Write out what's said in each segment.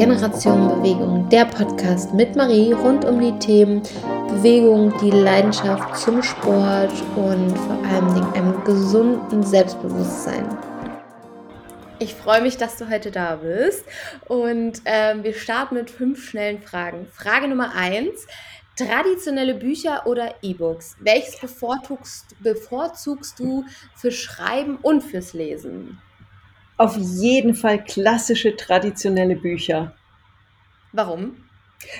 Generation Bewegung, der Podcast mit Marie rund um die Themen Bewegung, die Leidenschaft zum Sport und vor allem einem gesunden Selbstbewusstsein. Ich freue mich, dass du heute da bist und ähm, wir starten mit fünf schnellen Fragen. Frage Nummer eins. Traditionelle Bücher oder E-Books? Welches bevorzugst, bevorzugst du für Schreiben und fürs Lesen? Auf jeden Fall klassische traditionelle Bücher. Warum?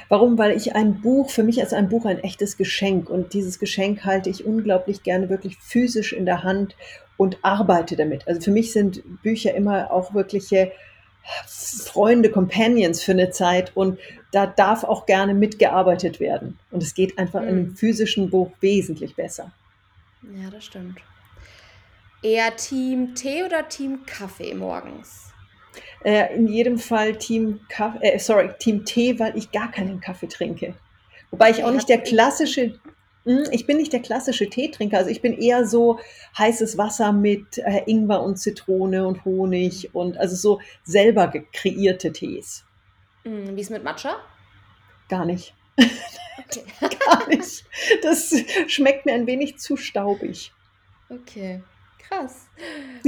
Warum? Weil ich ein Buch, für mich ist ein Buch ein echtes Geschenk und dieses Geschenk halte ich unglaublich gerne wirklich physisch in der Hand und arbeite damit. Also für mich sind Bücher immer auch wirkliche Freunde, Companions für eine Zeit und da darf auch gerne mitgearbeitet werden. Und es geht einfach mhm. in einem hm. physischen Buch wesentlich besser. Ja, das stimmt. Eher Team Tee oder Team Kaffee morgens? Äh, in jedem Fall Team Kaffee, äh, sorry, Team Tee, weil ich gar keinen Kaffee trinke. Wobei ich auch nicht der klassische, hm, ich bin nicht der klassische Teetrinker. Also ich bin eher so heißes Wasser mit äh, Ingwer und Zitrone und Honig und also so selber kreierte Tees. Hm, wie ist mit Matcha? Gar nicht. Okay. Gar nicht. Das schmeckt mir ein wenig zu staubig. Okay. Krass.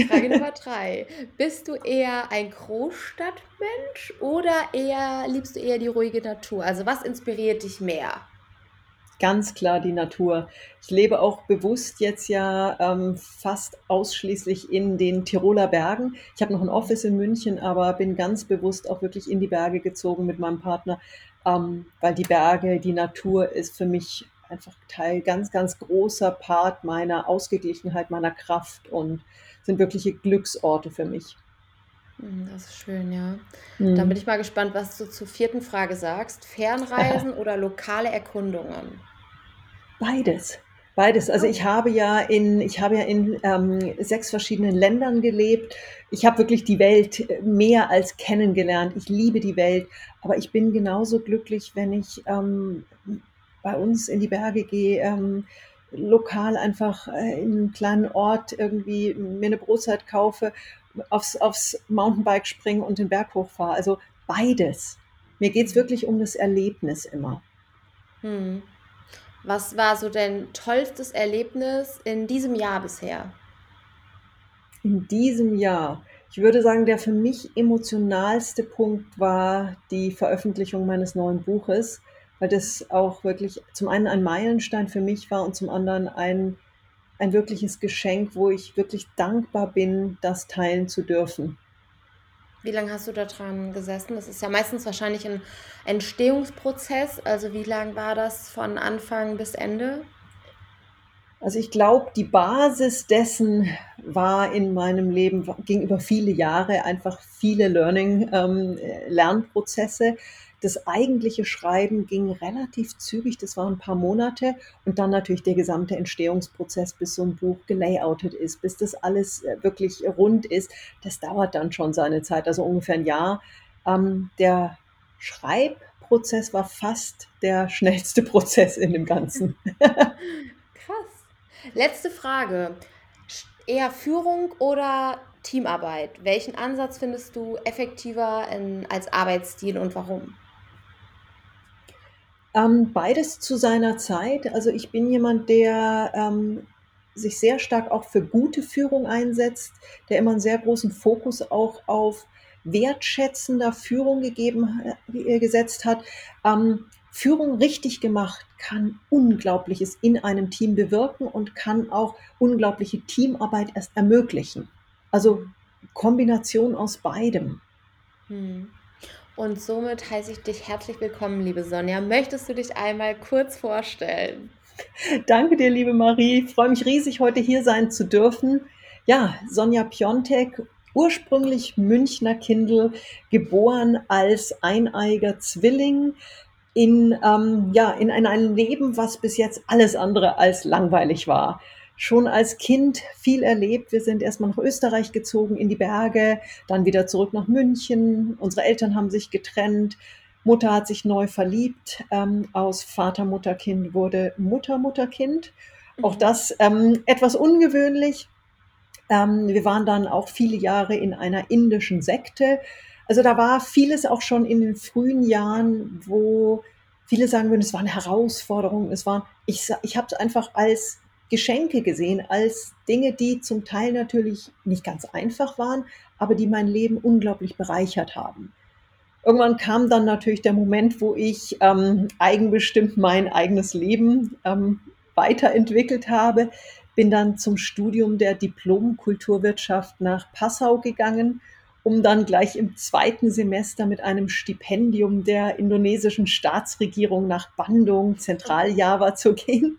Frage Nummer drei. Bist du eher ein Großstadtmensch oder eher liebst du eher die ruhige Natur? Also was inspiriert dich mehr? Ganz klar die Natur. Ich lebe auch bewusst jetzt ja ähm, fast ausschließlich in den Tiroler Bergen. Ich habe noch ein Office in München, aber bin ganz bewusst auch wirklich in die Berge gezogen mit meinem Partner, ähm, weil die Berge, die Natur ist für mich einfach Teil, ganz, ganz großer Part meiner Ausgeglichenheit, meiner Kraft und sind wirkliche Glücksorte für mich. Hm, das ist schön, ja. Mhm. Dann bin ich mal gespannt, was du zur vierten Frage sagst. Fernreisen oder lokale Erkundungen? Beides. Beides. Also ich oh. habe ja in, ich habe ja in ähm, sechs verschiedenen Ländern gelebt. Ich habe wirklich die Welt mehr als kennengelernt. Ich liebe die Welt, aber ich bin genauso glücklich, wenn ich ähm, bei uns in die Berge gehe, ähm, lokal einfach äh, in einem kleinen Ort irgendwie mir eine Brotzeit kaufe, aufs, aufs Mountainbike springe und den Berg hochfahre. Also beides. Mir geht es wirklich um das Erlebnis immer. Hm. Was war so dein tollstes Erlebnis in diesem Jahr bisher? In diesem Jahr. Ich würde sagen, der für mich emotionalste Punkt war die Veröffentlichung meines neuen Buches weil das auch wirklich zum einen ein Meilenstein für mich war und zum anderen ein, ein wirkliches Geschenk, wo ich wirklich dankbar bin, das teilen zu dürfen. Wie lange hast du da dran gesessen? Das ist ja meistens wahrscheinlich ein Entstehungsprozess. Also wie lang war das von Anfang bis Ende? Also ich glaube, die Basis dessen war in meinem Leben, ging über viele Jahre einfach viele Learning, ähm, Lernprozesse. Das eigentliche Schreiben ging relativ zügig, das waren ein paar Monate und dann natürlich der gesamte Entstehungsprozess, bis so ein Buch gelayoutet ist, bis das alles äh, wirklich rund ist, das dauert dann schon seine Zeit, also ungefähr ein Jahr. Ähm, der Schreibprozess war fast der schnellste Prozess in dem Ganzen. Krass. Letzte Frage. Eher Führung oder Teamarbeit? Welchen Ansatz findest du effektiver in, als Arbeitsstil und warum? Ähm, beides zu seiner Zeit. Also ich bin jemand, der ähm, sich sehr stark auch für gute Führung einsetzt, der immer einen sehr großen Fokus auch auf wertschätzender Führung gegeben, äh, gesetzt hat. Ähm, Führung richtig gemacht kann Unglaubliches in einem Team bewirken und kann auch unglaubliche Teamarbeit erst ermöglichen. Also Kombination aus beidem. Hm. Und somit heiße ich dich herzlich willkommen, liebe Sonja. Möchtest du dich einmal kurz vorstellen? Danke dir, liebe Marie. Ich freue mich riesig, heute hier sein zu dürfen. Ja, Sonja Piontek, ursprünglich Münchner Kindl, geboren als eineiger Zwilling in, ähm, ja, in ein, ein Leben, was bis jetzt alles andere als langweilig war schon als Kind viel erlebt. Wir sind erstmal nach Österreich gezogen, in die Berge, dann wieder zurück nach München. Unsere Eltern haben sich getrennt. Mutter hat sich neu verliebt. Ähm, aus Vater, Mutter, Kind wurde Mutter, Mutter, Kind. Auch mhm. das ähm, etwas ungewöhnlich. Ähm, wir waren dann auch viele Jahre in einer indischen Sekte. Also da war vieles auch schon in den frühen Jahren, wo viele sagen würden, es waren Herausforderungen, es waren, ich, ich habe es einfach als Geschenke gesehen, als Dinge, die zum Teil natürlich nicht ganz einfach waren, aber die mein Leben unglaublich bereichert haben. Irgendwann kam dann natürlich der Moment, wo ich ähm, eigenbestimmt mein eigenes Leben ähm, weiterentwickelt habe. Bin dann zum Studium der Diplom-Kulturwirtschaft nach Passau gegangen, um dann gleich im zweiten Semester mit einem Stipendium der indonesischen Staatsregierung nach Bandung, Zentraljava zu gehen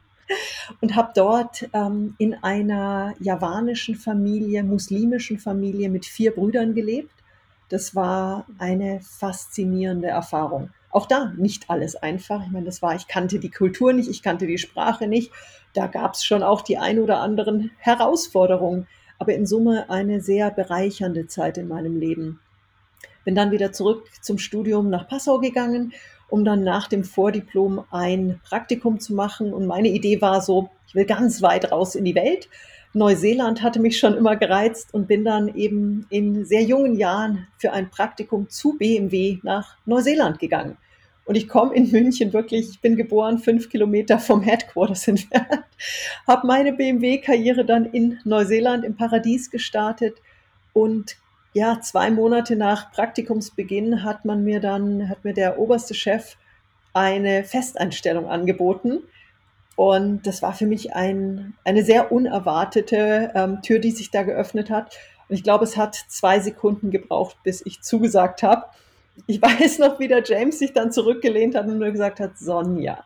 und habe dort ähm, in einer javanischen Familie, muslimischen Familie mit vier Brüdern gelebt das war eine faszinierende Erfahrung. Auch da nicht alles einfach. Ich meine, das war, ich kannte die Kultur nicht, ich kannte die Sprache nicht. Da gab es schon auch die ein oder anderen Herausforderungen. Aber in Summe eine sehr bereichernde Zeit in meinem Leben. Bin dann wieder zurück zum Studium nach Passau gegangen, um dann nach dem Vordiplom ein Praktikum zu machen. Und meine Idee war so, ich will ganz weit raus in die Welt Neuseeland hatte mich schon immer gereizt und bin dann eben in sehr jungen Jahren für ein Praktikum zu BMW nach Neuseeland gegangen. Und ich komme in München wirklich, ich bin geboren fünf Kilometer vom Headquarters entfernt, habe meine BMW-Karriere dann in Neuseeland im Paradies gestartet und ja, zwei Monate nach Praktikumsbeginn hat man mir dann, hat mir der oberste Chef eine Festeinstellung angeboten und das war für mich ein, eine sehr unerwartete ähm, Tür, die sich da geöffnet hat. Und ich glaube, es hat zwei Sekunden gebraucht, bis ich zugesagt habe. Ich weiß noch, wie der James sich dann zurückgelehnt hat und nur gesagt hat, Sonja,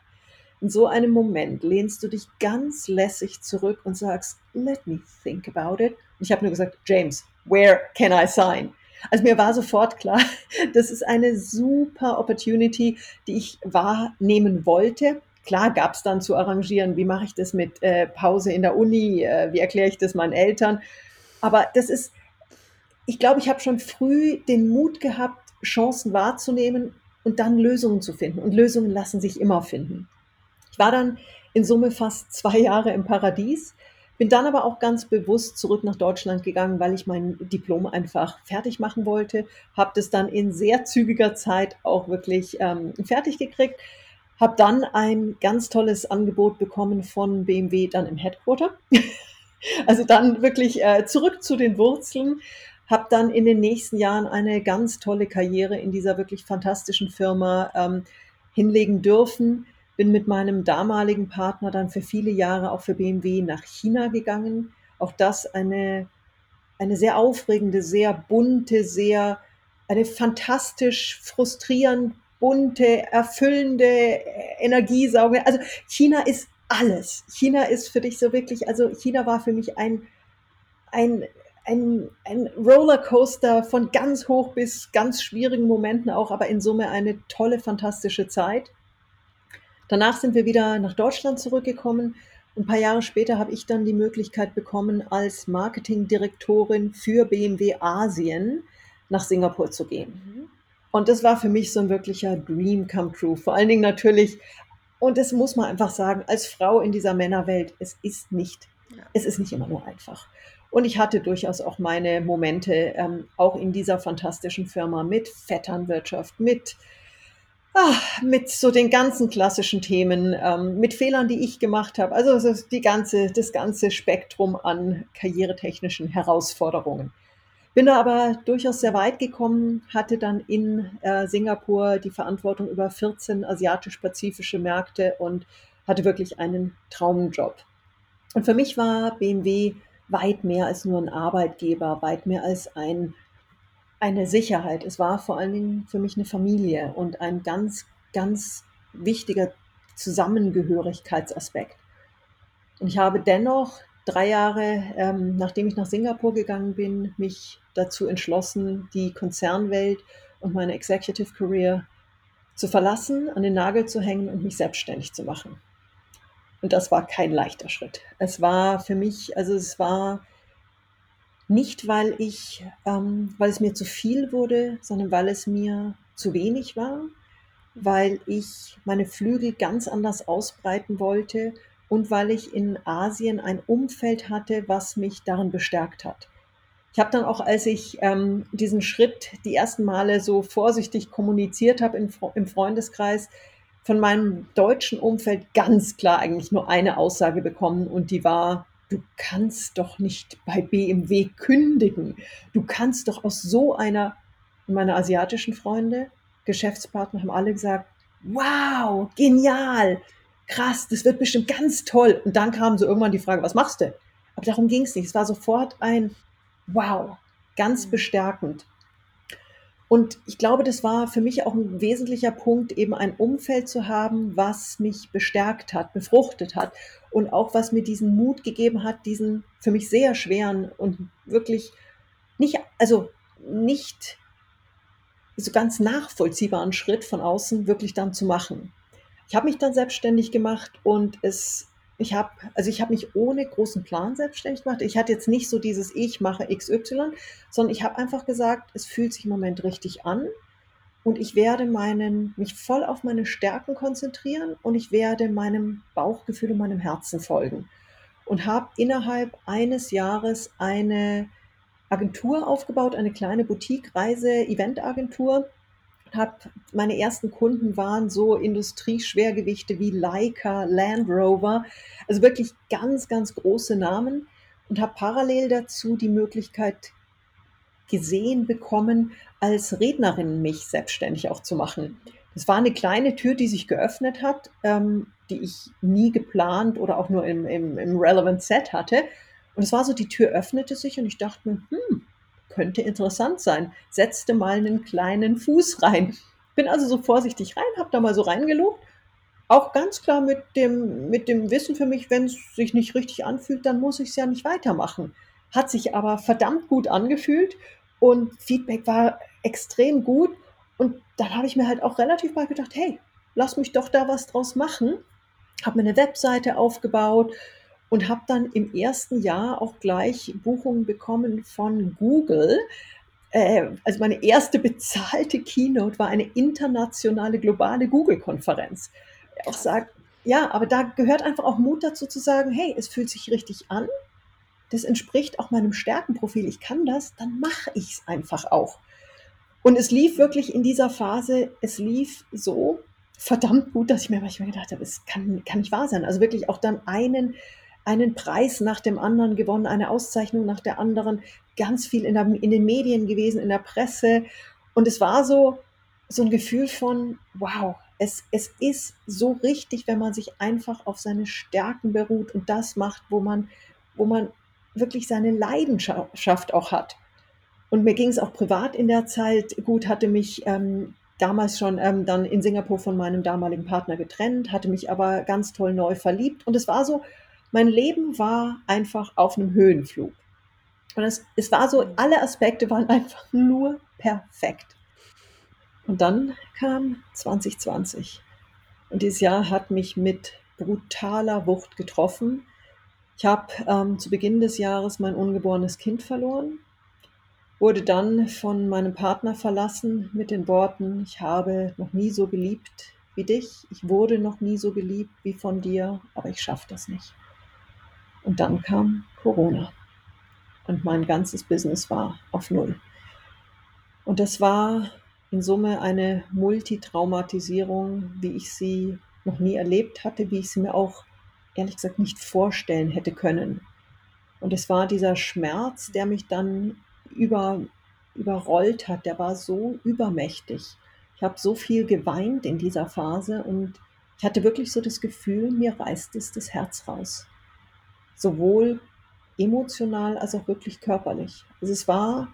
in so einem Moment lehnst du dich ganz lässig zurück und sagst, let me think about it. Und ich habe nur gesagt, James, where can I sign? Also mir war sofort klar, das ist eine super Opportunity, die ich wahrnehmen wollte. Klar gab es dann zu arrangieren, wie mache ich das mit äh, Pause in der Uni, äh, wie erkläre ich das meinen Eltern. Aber das ist, ich glaube, ich habe schon früh den Mut gehabt, Chancen wahrzunehmen und dann Lösungen zu finden. Und Lösungen lassen sich immer finden. Ich war dann in Summe fast zwei Jahre im Paradies, bin dann aber auch ganz bewusst zurück nach Deutschland gegangen, weil ich mein Diplom einfach fertig machen wollte, habe das dann in sehr zügiger Zeit auch wirklich ähm, fertig gekriegt habe dann ein ganz tolles Angebot bekommen von BMW dann im Headquarter. also dann wirklich äh, zurück zu den Wurzeln. Habe dann in den nächsten Jahren eine ganz tolle Karriere in dieser wirklich fantastischen Firma ähm, hinlegen dürfen. Bin mit meinem damaligen Partner dann für viele Jahre auch für BMW nach China gegangen. Auch das eine, eine sehr aufregende, sehr bunte, sehr, eine fantastisch frustrierend bunte, erfüllende Energiesauger. Also China ist alles. China ist für dich so wirklich, also China war für mich ein, ein, ein, ein Rollercoaster von ganz hoch bis ganz schwierigen Momenten auch, aber in Summe eine tolle, fantastische Zeit. Danach sind wir wieder nach Deutschland zurückgekommen. Ein paar Jahre später habe ich dann die Möglichkeit bekommen, als Marketingdirektorin für BMW Asien nach Singapur zu gehen. Mhm. Und das war für mich so ein wirklicher Dream come true. Vor allen Dingen natürlich, und das muss man einfach sagen, als Frau in dieser Männerwelt, es ist nicht, es ist nicht immer nur einfach. Und ich hatte durchaus auch meine Momente, ähm, auch in dieser fantastischen Firma mit Vetternwirtschaft, mit, ach, mit so den ganzen klassischen Themen, ähm, mit Fehlern, die ich gemacht habe. Also die ganze, das ganze Spektrum an karrieretechnischen Herausforderungen. Bin da aber durchaus sehr weit gekommen, hatte dann in äh, Singapur die Verantwortung über 14 asiatisch-pazifische Märkte und hatte wirklich einen Traumjob. Und für mich war BMW weit mehr als nur ein Arbeitgeber, weit mehr als ein, eine Sicherheit. Es war vor allen Dingen für mich eine Familie und ein ganz, ganz wichtiger Zusammengehörigkeitsaspekt. Und ich habe dennoch drei Jahre, ähm, nachdem ich nach Singapur gegangen bin, mich dazu entschlossen, die Konzernwelt und meine Executive Career zu verlassen, an den Nagel zu hängen und mich selbstständig zu machen. Und das war kein leichter Schritt. Es war für mich, also es war nicht, weil ich, ähm, weil es mir zu viel wurde, sondern weil es mir zu wenig war, weil ich meine Flügel ganz anders ausbreiten wollte und weil ich in Asien ein Umfeld hatte, was mich darin bestärkt hat. Ich habe dann auch, als ich ähm, diesen Schritt die ersten Male so vorsichtig kommuniziert habe im, im Freundeskreis, von meinem deutschen Umfeld ganz klar eigentlich nur eine Aussage bekommen und die war, du kannst doch nicht bei BMW kündigen. Du kannst doch aus so einer, meine asiatischen Freunde, Geschäftspartner haben alle gesagt, wow, genial, krass, das wird bestimmt ganz toll. Und dann kam so irgendwann die Frage, was machst du? Aber darum ging es nicht. Es war sofort ein Wow, ganz mhm. bestärkend. Und ich glaube, das war für mich auch ein wesentlicher Punkt, eben ein Umfeld zu haben, was mich bestärkt hat, befruchtet hat und auch was mir diesen Mut gegeben hat, diesen für mich sehr schweren und wirklich nicht, also nicht so ganz nachvollziehbaren Schritt von außen wirklich dann zu machen. Ich habe mich dann selbstständig gemacht und es ich habe also ich habe mich ohne großen Plan selbstständig gemacht. Ich hatte jetzt nicht so dieses ich mache XY, sondern ich habe einfach gesagt, es fühlt sich im Moment richtig an und ich werde meinen mich voll auf meine Stärken konzentrieren und ich werde meinem Bauchgefühl und meinem Herzen folgen. Und habe innerhalb eines Jahres eine Agentur aufgebaut, eine kleine Boutique Reise Eventagentur. Habe meine ersten Kunden waren so Industrieschwergewichte wie Leica, Land Rover, also wirklich ganz, ganz große Namen. Und habe parallel dazu die Möglichkeit gesehen bekommen, als Rednerin mich selbstständig auch zu machen. Das war eine kleine Tür, die sich geöffnet hat, ähm, die ich nie geplant oder auch nur im, im, im Relevant Set hatte. Und es war so, die Tür öffnete sich und ich dachte mir, hm, könnte interessant sein. Setzte mal einen kleinen Fuß rein. Bin also so vorsichtig rein, habe da mal so reingelobt. Auch ganz klar mit dem, mit dem Wissen für mich, wenn es sich nicht richtig anfühlt, dann muss ich es ja nicht weitermachen. Hat sich aber verdammt gut angefühlt und Feedback war extrem gut. Und dann habe ich mir halt auch relativ bald gedacht, hey, lass mich doch da was draus machen. Habe mir eine Webseite aufgebaut, und habe dann im ersten Jahr auch gleich Buchungen bekommen von Google. Äh, also meine erste bezahlte Keynote war eine internationale globale Google-Konferenz. Auch sagt, ja, aber da gehört einfach auch Mut dazu zu sagen, hey, es fühlt sich richtig an, das entspricht auch meinem Stärkenprofil, ich kann das, dann mache ich es einfach auch. Und es lief wirklich in dieser Phase, es lief so verdammt gut, dass ich mir manchmal gedacht habe, es kann, kann nicht wahr sein. Also wirklich auch dann einen einen Preis nach dem anderen gewonnen, eine Auszeichnung nach der anderen, ganz viel in, der, in den Medien gewesen, in der Presse. Und es war so, so ein Gefühl von, wow, es, es ist so richtig, wenn man sich einfach auf seine Stärken beruht und das macht, wo man, wo man wirklich seine Leidenschaft auch hat. Und mir ging es auch privat in der Zeit gut, hatte mich ähm, damals schon ähm, dann in Singapur von meinem damaligen Partner getrennt, hatte mich aber ganz toll neu verliebt. Und es war so, mein Leben war einfach auf einem Höhenflug. Und es, es war so, alle Aspekte waren einfach nur perfekt. Und dann kam 2020. Und dieses Jahr hat mich mit brutaler Wucht getroffen. Ich habe ähm, zu Beginn des Jahres mein ungeborenes Kind verloren, wurde dann von meinem Partner verlassen mit den Worten, ich habe noch nie so geliebt wie dich, ich wurde noch nie so geliebt wie von dir, aber ich schaffe das nicht. Und dann kam Corona. Und mein ganzes Business war auf Null. Und das war in Summe eine Multitraumatisierung, wie ich sie noch nie erlebt hatte, wie ich sie mir auch ehrlich gesagt nicht vorstellen hätte können. Und es war dieser Schmerz, der mich dann über, überrollt hat, der war so übermächtig. Ich habe so viel geweint in dieser Phase und ich hatte wirklich so das Gefühl, mir reißt es das Herz raus sowohl emotional als auch wirklich körperlich. Also es war,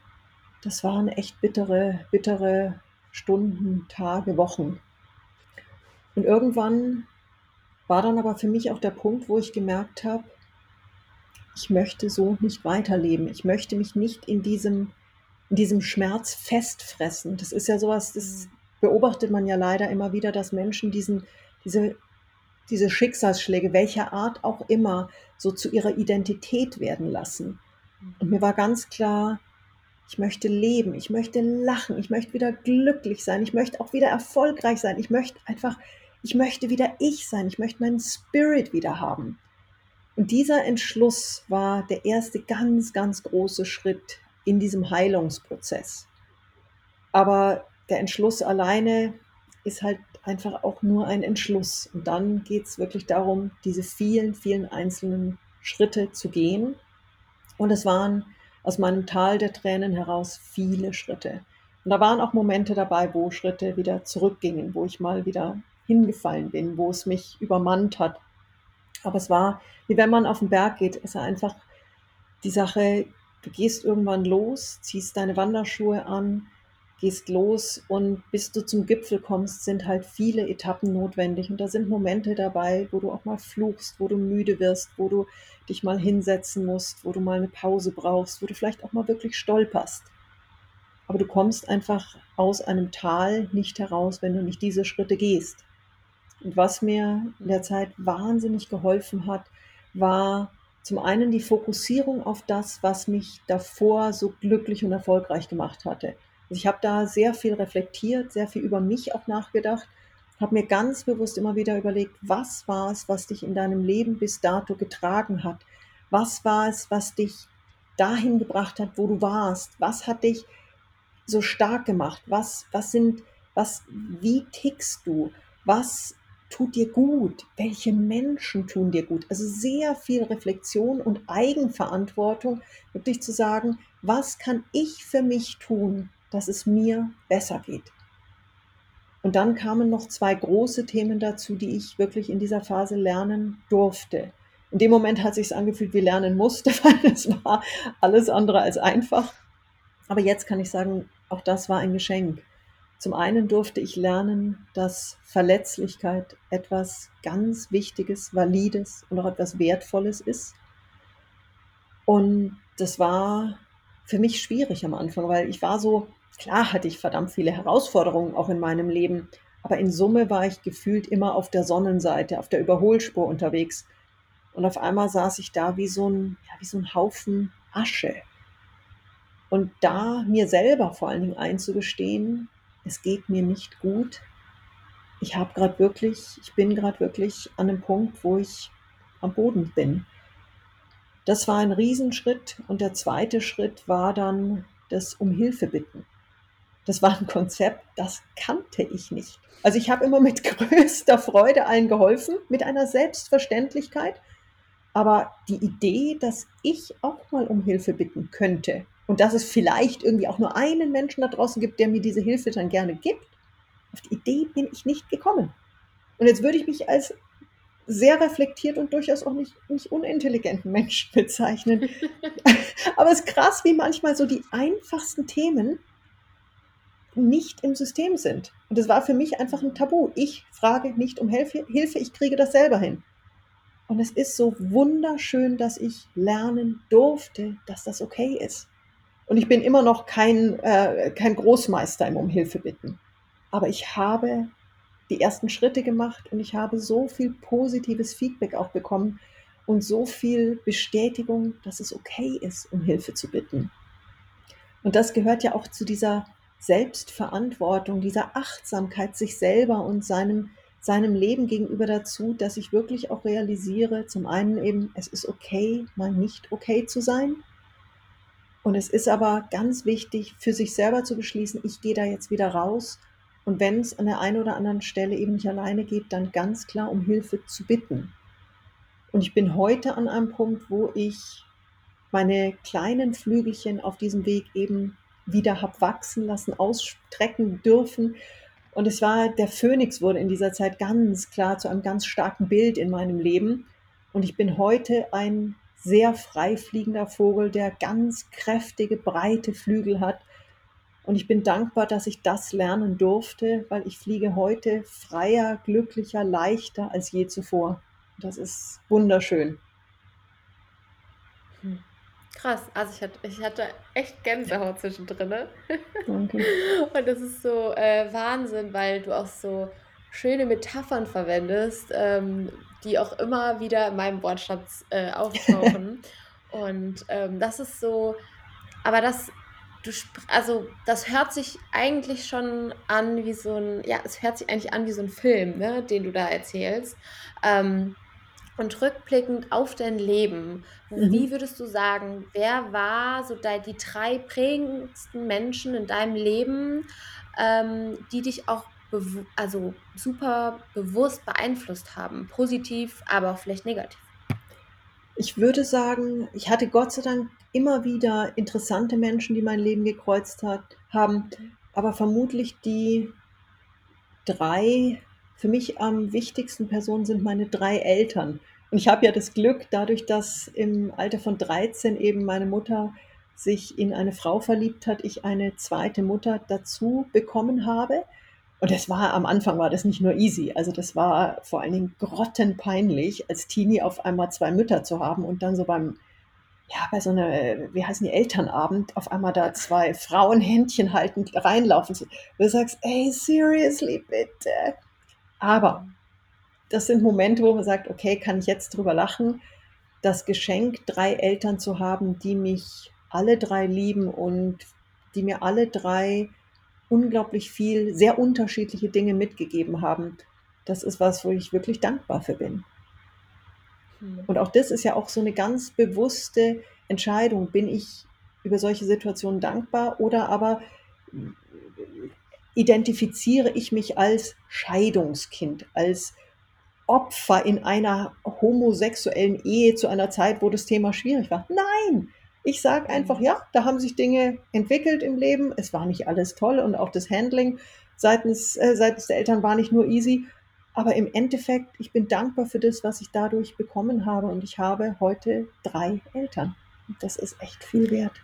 das waren echt bittere, bittere Stunden, Tage, Wochen. Und irgendwann war dann aber für mich auch der Punkt, wo ich gemerkt habe, ich möchte so nicht weiterleben. Ich möchte mich nicht in diesem, in diesem Schmerz festfressen. Das ist ja sowas, das beobachtet man ja leider immer wieder, dass Menschen diesen, diese diese Schicksalsschläge, welcher Art auch immer, so zu ihrer Identität werden lassen. Und mir war ganz klar, ich möchte leben, ich möchte lachen, ich möchte wieder glücklich sein, ich möchte auch wieder erfolgreich sein, ich möchte einfach, ich möchte wieder ich sein, ich möchte meinen Spirit wieder haben. Und dieser Entschluss war der erste ganz, ganz große Schritt in diesem Heilungsprozess. Aber der Entschluss alleine ist halt einfach auch nur ein Entschluss. Und dann geht es wirklich darum, diese vielen, vielen einzelnen Schritte zu gehen. Und es waren aus meinem Tal der Tränen heraus viele Schritte. Und da waren auch Momente dabei, wo Schritte wieder zurückgingen, wo ich mal wieder hingefallen bin, wo es mich übermannt hat. Aber es war, wie wenn man auf den Berg geht, ist einfach die Sache, du gehst irgendwann los, ziehst deine Wanderschuhe an, gehst los und bis du zum Gipfel kommst, sind halt viele Etappen notwendig. Und da sind Momente dabei, wo du auch mal fluchst, wo du müde wirst, wo du dich mal hinsetzen musst, wo du mal eine Pause brauchst, wo du vielleicht auch mal wirklich stolperst. Aber du kommst einfach aus einem Tal nicht heraus, wenn du nicht diese Schritte gehst. Und was mir in der Zeit wahnsinnig geholfen hat, war zum einen die Fokussierung auf das, was mich davor so glücklich und erfolgreich gemacht hatte. Also ich habe da sehr viel reflektiert, sehr viel über mich auch nachgedacht, habe mir ganz bewusst immer wieder überlegt, was war es, was dich in deinem Leben bis dato getragen hat? Was war es, was dich dahin gebracht hat, wo du warst? Was hat dich so stark gemacht? Was, was sind, was, wie tickst du? Was tut dir gut? Welche Menschen tun dir gut? Also sehr viel Reflexion und Eigenverantwortung, wirklich zu sagen, was kann ich für mich tun, dass es mir besser geht? Und dann kamen noch zwei große Themen dazu, die ich wirklich in dieser Phase lernen durfte. In dem Moment hat sich angefühlt, wie lernen musste, weil es war alles andere als einfach. Aber jetzt kann ich sagen, auch das war ein Geschenk. Zum einen durfte ich lernen, dass Verletzlichkeit etwas ganz Wichtiges, Valides und auch etwas Wertvolles ist. Und das war für mich schwierig am Anfang, weil ich war so, klar hatte ich verdammt viele Herausforderungen auch in meinem Leben, aber in Summe war ich gefühlt immer auf der Sonnenseite, auf der Überholspur unterwegs. Und auf einmal saß ich da wie so ein, ja, wie so ein Haufen Asche. Und da mir selber vor allen Dingen einzugestehen, es geht mir nicht gut. Ich habe gerade wirklich, ich bin gerade wirklich an einem Punkt, wo ich am Boden bin. Das war ein Riesenschritt und der zweite Schritt war dann das um Hilfe bitten. Das war ein Konzept, das kannte ich nicht. Also ich habe immer mit größter Freude allen geholfen, mit einer Selbstverständlichkeit. Aber die Idee, dass ich auch mal um Hilfe bitten könnte, und dass es vielleicht irgendwie auch nur einen Menschen da draußen gibt, der mir diese Hilfe dann gerne gibt, auf die Idee bin ich nicht gekommen. Und jetzt würde ich mich als sehr reflektiert und durchaus auch nicht, nicht unintelligenten Menschen bezeichnen. Aber es ist krass, wie manchmal so die einfachsten Themen nicht im System sind. Und das war für mich einfach ein Tabu. Ich frage nicht um Hilfe, ich kriege das selber hin. Und es ist so wunderschön, dass ich lernen durfte, dass das okay ist. Und ich bin immer noch kein, äh, kein Großmeister im Um bitten. Aber ich habe die ersten Schritte gemacht und ich habe so viel positives Feedback auch bekommen und so viel Bestätigung, dass es okay ist, um Hilfe zu bitten. Und das gehört ja auch zu dieser Selbstverantwortung, dieser Achtsamkeit sich selber und seinem, seinem Leben gegenüber dazu, dass ich wirklich auch realisiere, zum einen eben, es ist okay, mal nicht okay zu sein. Und es ist aber ganz wichtig, für sich selber zu beschließen, ich gehe da jetzt wieder raus. Und wenn es an der einen oder anderen Stelle eben nicht alleine geht, dann ganz klar um Hilfe zu bitten. Und ich bin heute an einem Punkt, wo ich meine kleinen Flügelchen auf diesem Weg eben wieder habe wachsen lassen, ausstrecken dürfen. Und es war, der Phönix wurde in dieser Zeit ganz klar zu einem ganz starken Bild in meinem Leben. Und ich bin heute ein sehr frei fliegender Vogel, der ganz kräftige, breite Flügel hat. Und ich bin dankbar, dass ich das lernen durfte, weil ich fliege heute freier, glücklicher, leichter als je zuvor. Das ist wunderschön. Hm. Krass, also ich hatte, ich hatte echt Gänsehaut zwischendrin. Danke. Und das ist so äh, Wahnsinn, weil du auch so schöne Metaphern verwendest, ähm, die auch immer wieder in meinem Wortschatz äh, auftauchen. Und ähm, das ist so, aber das, du, also das hört sich eigentlich schon an wie so ein, ja, es hört sich eigentlich an wie so ein Film, ne, den du da erzählst. Ähm, Und rückblickend auf dein Leben, Mhm. wie würdest du sagen, wer war so die 3 prägendsten Menschen in deinem Leben, ähm, die dich auch also super bewusst beeinflusst haben, positiv, aber auch vielleicht negativ? Ich würde sagen, ich hatte Gott sei Dank immer wieder interessante Menschen, die mein Leben gekreuzt hat haben, aber vermutlich die 3 für mich am wichtigsten Personen sind meine 3 Eltern. Und ich habe ja das Glück, dadurch, dass im Alter von 13 eben meine Mutter sich in eine Frau verliebt hat, ich eine zweite Mutter dazu bekommen habe. Und das war am Anfang war das nicht nur easy. Also, das war vor allen Dingen grottenpeinlich, als Teenie auf einmal 2 Mütter zu haben und dann so beim ja, bei so 'ner, äh, wie heißen die, Elternabend, auf einmal da 2 Frauen Händchen haltend reinlaufen wo du sagst: „Ey, seriously, bitte?“ Aber das sind Momente, wo man sagt: „Okay, kann ich jetzt drüber lachen, das Geschenk, 3 Eltern zu haben, die mich alle 3 lieben und die mir alle 3 unglaublich viel sehr unterschiedliche Dinge mitgegeben haben.“ Das ist was, wo ich wirklich dankbar für bin. Mhm. Und auch das ist ja auch so 'ne ganz bewusste Entscheidung. Bin ich über solche Situationen dankbar oder aber identifiziere ich mich als Scheidungskind, als Opfer in einer homosexuellen Ehe zu einer Zeit, wo das Thema schwierig war. Nein! Ich sage einfach: Mhm. „Ja, da haben sich Dinge entwickelt im Leben. Es war nicht alles toll und auch das Handling seitens äh, seitens der Eltern war nicht nur easy. Aber im Endeffekt, ich bin dankbar für das, was ich dadurch bekommen habe und ich habe heute 3 Eltern. Und das ist echt viel wert.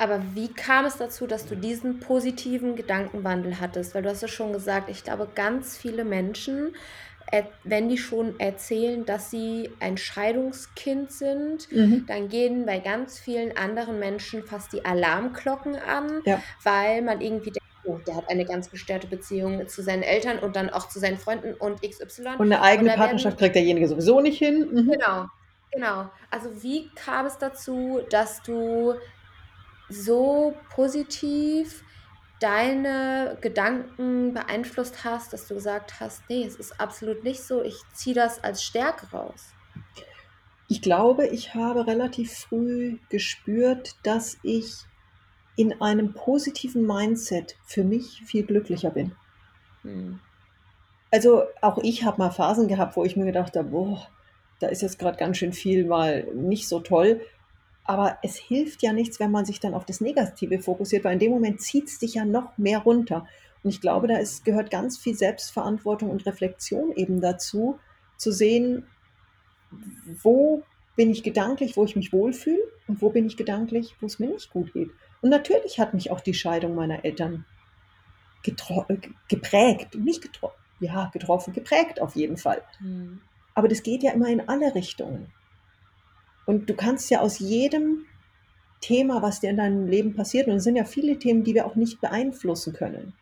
Aber wie kam es dazu, dass du diesen positiven Gedankenwandel hattest? Weil du hast ja schon gesagt, ich glaube, ganz viele Menschen, wenn die schon erzählen, dass sie ein Scheidungskind sind, Mhm. dann gehen bei ganz vielen anderen Menschen fast die Alarmglocken an, Ja. weil man irgendwie denkt: „Oh, der hat eine ganz gestörte Beziehung zu seinen Eltern und dann auch zu seinen Freunden und XY.“ Und 'ne Und eigene da Partnerschaft werden kriegt derjenige sowieso nicht hin. Mhm. Genau, genau. Also, wie kam es dazu, dass du so positiv deine Gedanken beeinflusst hast, dass du gesagt hast: „Ne, es ist absolut nicht so. Ich ziehe das als Stärke raus?“ Ich glaube, ich habe relativ früh gespürt, dass ich in einem positiven Mindset für mich viel glücklicher bin. Mhm. Also, auch ich habe mal Phasen gehabt, wo ich mir gedacht habe: „Boah, da ist jetzt grad ganz schön viel mal nicht so toll.“ Aber es hilft ja nichts, wenn man sich dann auf das Negative fokussiert, weil in dem Moment zieht's dich ja noch mehr runter. Und ich glaube, da ist gehört ganz viel Selbstverantwortung und Reflexion eben dazu, zu sehen: „W wo bin ich gedanklich, wo ich mich wohlfühle und wo bin ich gedanklich, wo's mir nicht gut geht?“ Und natürlich hat mich auch die Scheidung meiner Eltern äh, geprägt, nicht getro ja, getroffen, geprägt auf jeden Fall. Mhm. Aber das geht ja immer in alle Richtungen. Und du kannst ja aus jedem Thema, was dir in deinem Leben passiert und es sind ja viele Themen, die wir auch nicht beeinflussen können.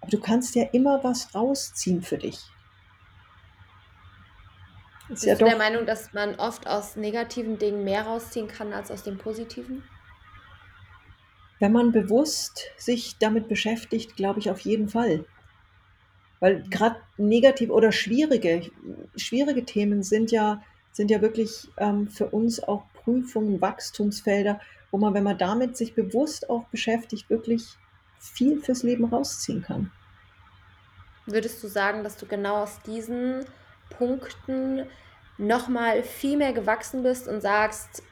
Aber du kannst ja immer was rausziehen für dich. Ist ja Bist du der doch Meinung, dass man oft aus negativen Dingen mehr rausziehen kann als aus den positiven? Wenn man bewusst sich damit beschäftigt, glaube ich auf jeden Fall. Weil Mhm. grad negativ oder schwierige schwierige Themen sind ja sind ja wirklich, ähm, für uns auch Prüfungen, Wachstumsfelder, wo man, wenn man damit sich bewusst auch beschäftigt, wirklich viel fürs Leben rausziehen kann. Würdest du sagen, dass du genau aus diesen Punkten noch mal viel mehr gewachsen bist und sagst: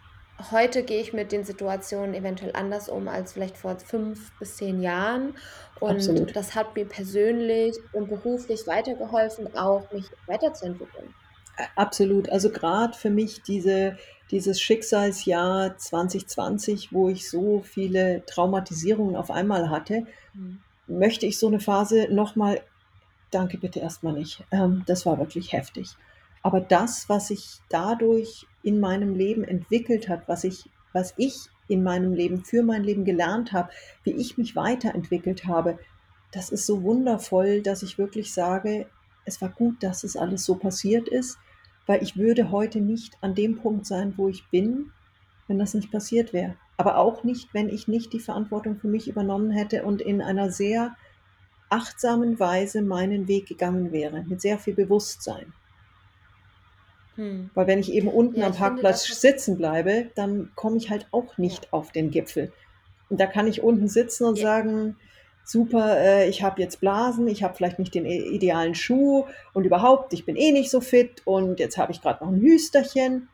„Heute gehe ich mit den Situationen eventuell anders um als vielleicht vor 5 bis 10 Jahren und Absolut. das hat mir persönlich und beruflich weitergeholfen, auch mich weiterzuentwickeln?“ Äh, absolut. Also, grad für mich diese dieses Schicksalsjahr 2020, wo ich so viele Traumatisierungen auf einmal hatte, Mhm. möchte ich so 'ne Phase noch mal danke, bitte erst mal nicht. Ähm, das war wirklich heftig. Aber das, was sich dadurch in meinem Leben entwickelt hat, was ich was ich in meinem Leben für mein Leben gelernt habe, wie ich mich weiterentwickelt habe, das ist so wundervoll, dass ich wirklich sage: „Es war gut, dass es alles so passiert ist“, weil ich würde heute nicht an dem Punkt sein, wo ich bin, wenn das nicht passiert wäre. Aber auch nicht, wenn ich nicht die Verantwortung für mich übernommen hätte und in einer sehr achtsamen Weise meinen Weg gegangen wäre, mit sehr viel Bewusstsein. Hm. Weil wenn ich eben unten ja, am Parkplatz finde, sitzen bleibe, dann komme ich halt auch nicht ja. auf den Gipfel. Und da kann ich unten sitzen und ja. sagen, super, äh, ich habe jetzt Blasen, ich habe vielleicht nicht den idealen Schuh und überhaupt, ich bin eh nicht so fit und jetzt habe ich gerade noch ein Hüsterchen.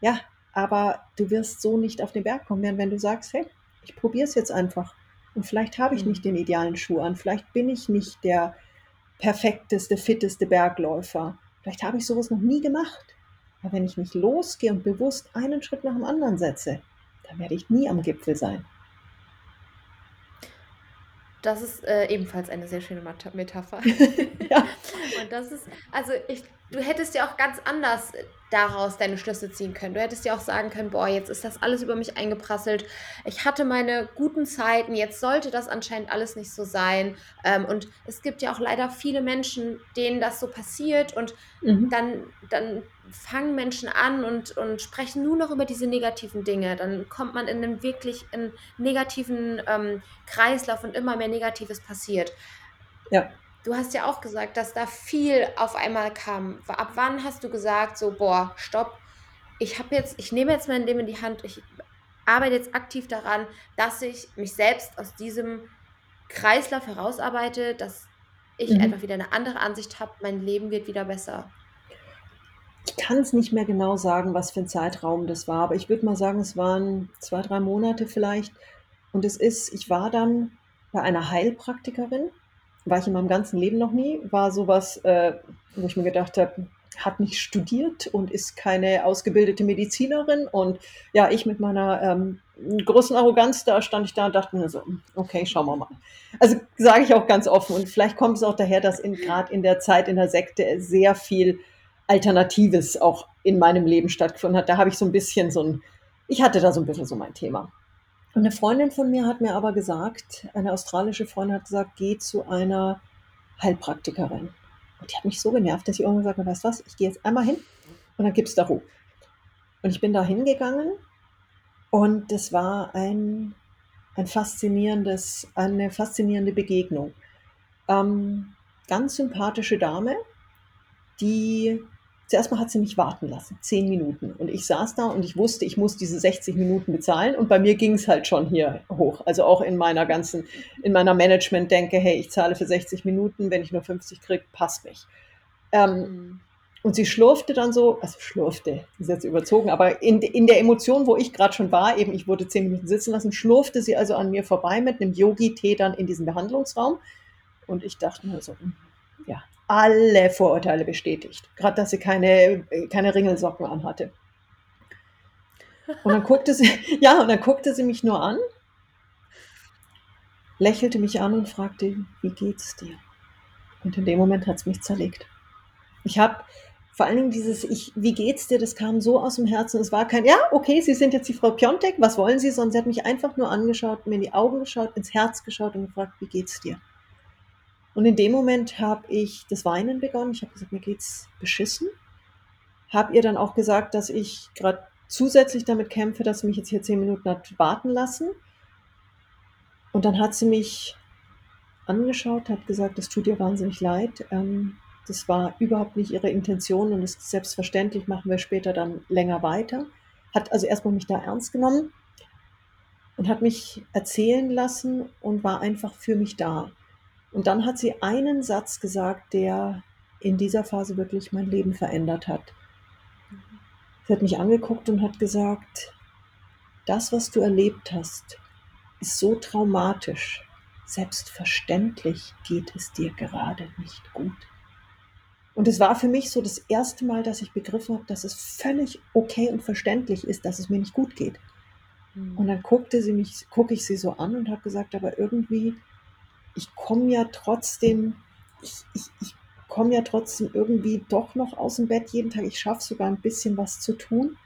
Ja, aber du wirst so nicht auf den Berg kommen, wenn du sagst, hey, ich probiere es jetzt einfach. Und vielleicht habe ich mhm. nicht den idealen Schuh an, vielleicht bin ich nicht der perfekteste, fitteste Bergläufer. Vielleicht habe ich sowas noch nie gemacht. Aber wenn ich nicht losgehe und bewusst einen Schritt nach dem anderen setze, dann werde ich nie am Gipfel sein. Das ist äh, ebenfalls eine sehr schöne Metapher. ja. Und das ist, also ich, du hättest ja auch ganz anders daraus deine Schlüsse ziehen können. Du hättest ja auch sagen können, boah, jetzt ist das alles über mich eingeprasselt. Ich hatte meine guten Zeiten, jetzt sollte das anscheinend alles nicht so sein. Ähm, und es gibt ja auch leider viele Menschen, denen das so passiert und mhm. dann, dann fangen Menschen an und, und sprechen nur noch über diese negativen Dinge. Dann kommt man in einen wirklich in negativen ähm, Kreislauf und immer mehr Negatives passiert. Ja. Du hast ja auch gesagt, dass da viel auf einmal kam. Ab wann hast du gesagt, so, boah, stopp, ich habe jetzt, ich nehme jetzt mein Leben in die Hand, ich arbeite jetzt aktiv daran, dass ich mich selbst aus diesem Kreislauf herausarbeite, dass ich mhm. einfach wieder eine andere Ansicht habe, mein Leben wird wieder besser. Ich kann es nicht mehr genau sagen, was für ein Zeitraum das war, aber ich würde mal sagen, es waren zwei, drei Monate vielleicht. Und es ist, ich war dann bei einer Heilpraktikerin, war ich in meinem ganzen Leben noch nie, war sowas, äh, wo ich mir gedacht habe, hat nicht studiert und ist keine ausgebildete Medizinerin. Und ja, ich mit meiner ähm, großen Arroganz, da stand ich da und dachte mir so, okay, schauen wir mal. Also sage ich auch ganz offen. Und vielleicht kommt es auch daher, dass gerade in der Zeit in der Sekte sehr viel Alternatives auch in meinem Leben stattgefunden hat. Da habe ich so ein bisschen so ein, ich hatte da so ein bisschen so mein Thema. Eine Freundin von mir hat mir aber gesagt, eine australische Freundin hat gesagt, geh zu einer Heilpraktikerin. Und die hat mich so genervt, dass ich irgendwann gesagt habe, weißt du was, ich gehe jetzt einmal hin und dann gibt es da Ruhe. Und ich bin da hingegangen und das war ein, ein faszinierendes, eine faszinierende Begegnung. Ähm, ganz sympathische Dame, die zuerst mal hat sie mich warten lassen, zehn Minuten. Und ich saß da und ich wusste, ich muss diese 60 Minuten bezahlen. Und bei mir ging es halt schon hier hoch. Also auch in meiner ganzen, in meiner Management denke, hey, ich zahle für 60 Minuten, wenn ich nur 50 kriege, passt mich. Ähm, mhm. Und sie schlurfte dann so, also schlurfte, ist jetzt überzogen, aber in, in der Emotion, wo ich gerade schon war, eben ich wurde zehn Minuten sitzen lassen, schlurfte sie also an mir vorbei mit einem Yogi-Tee dann in diesem Behandlungsraum. Und ich dachte mir so, hm, ja, alle Vorurteile bestätigt. Gerade, dass sie keine, keine Ringelsocken anhatte. Und dann guckte sie, ja, und dann guckte sie mich nur an, lächelte mich an und fragte, wie geht's dir? Und in dem Moment hat es mich zerlegt. Ich habe vor allen Dingen dieses, ich, wie geht's dir, das kam so aus dem Herzen. Es war kein, ja, okay, Sie sind jetzt die Frau Piontek, was wollen Sie? Sondern sie hat mich einfach nur angeschaut, mir in die Augen geschaut, ins Herz geschaut und gefragt, wie geht's dir? Und in dem Moment habe ich das Weinen begonnen. Ich habe gesagt, mir geht's beschissen. Habe ihr dann auch gesagt, dass ich gerade zusätzlich damit kämpfe, dass sie mich jetzt hier zehn Minuten hat warten lassen. Und dann hat sie mich angeschaut, hat gesagt, das tut ihr wahnsinnig leid. Ähm, das war überhaupt nicht ihre Intention und ist selbstverständlich, machen wir später dann länger weiter. Hat also erstmal mich da ernst genommen und hat mich erzählen lassen und war einfach für mich da. Und dann hat sie einen Satz gesagt, der in dieser Phase wirklich mein Leben verändert hat. Sie hat mich angeguckt und hat gesagt, das, was du erlebt hast, ist so traumatisch. Selbstverständlich geht es dir gerade nicht gut. Und es war für mich so das erste Mal, dass ich begriffen habe, dass es völlig okay und verständlich ist, dass es mir nicht gut geht. Mhm. Und dann guckte sie mich, gucke ich sie so an und habe gesagt, aber irgendwie ich komme ja trotzdem, ich, ich, ich komme ja trotzdem irgendwie doch noch aus dem Bett jeden Tag. Ich schaffe sogar ein bisschen was zu tun.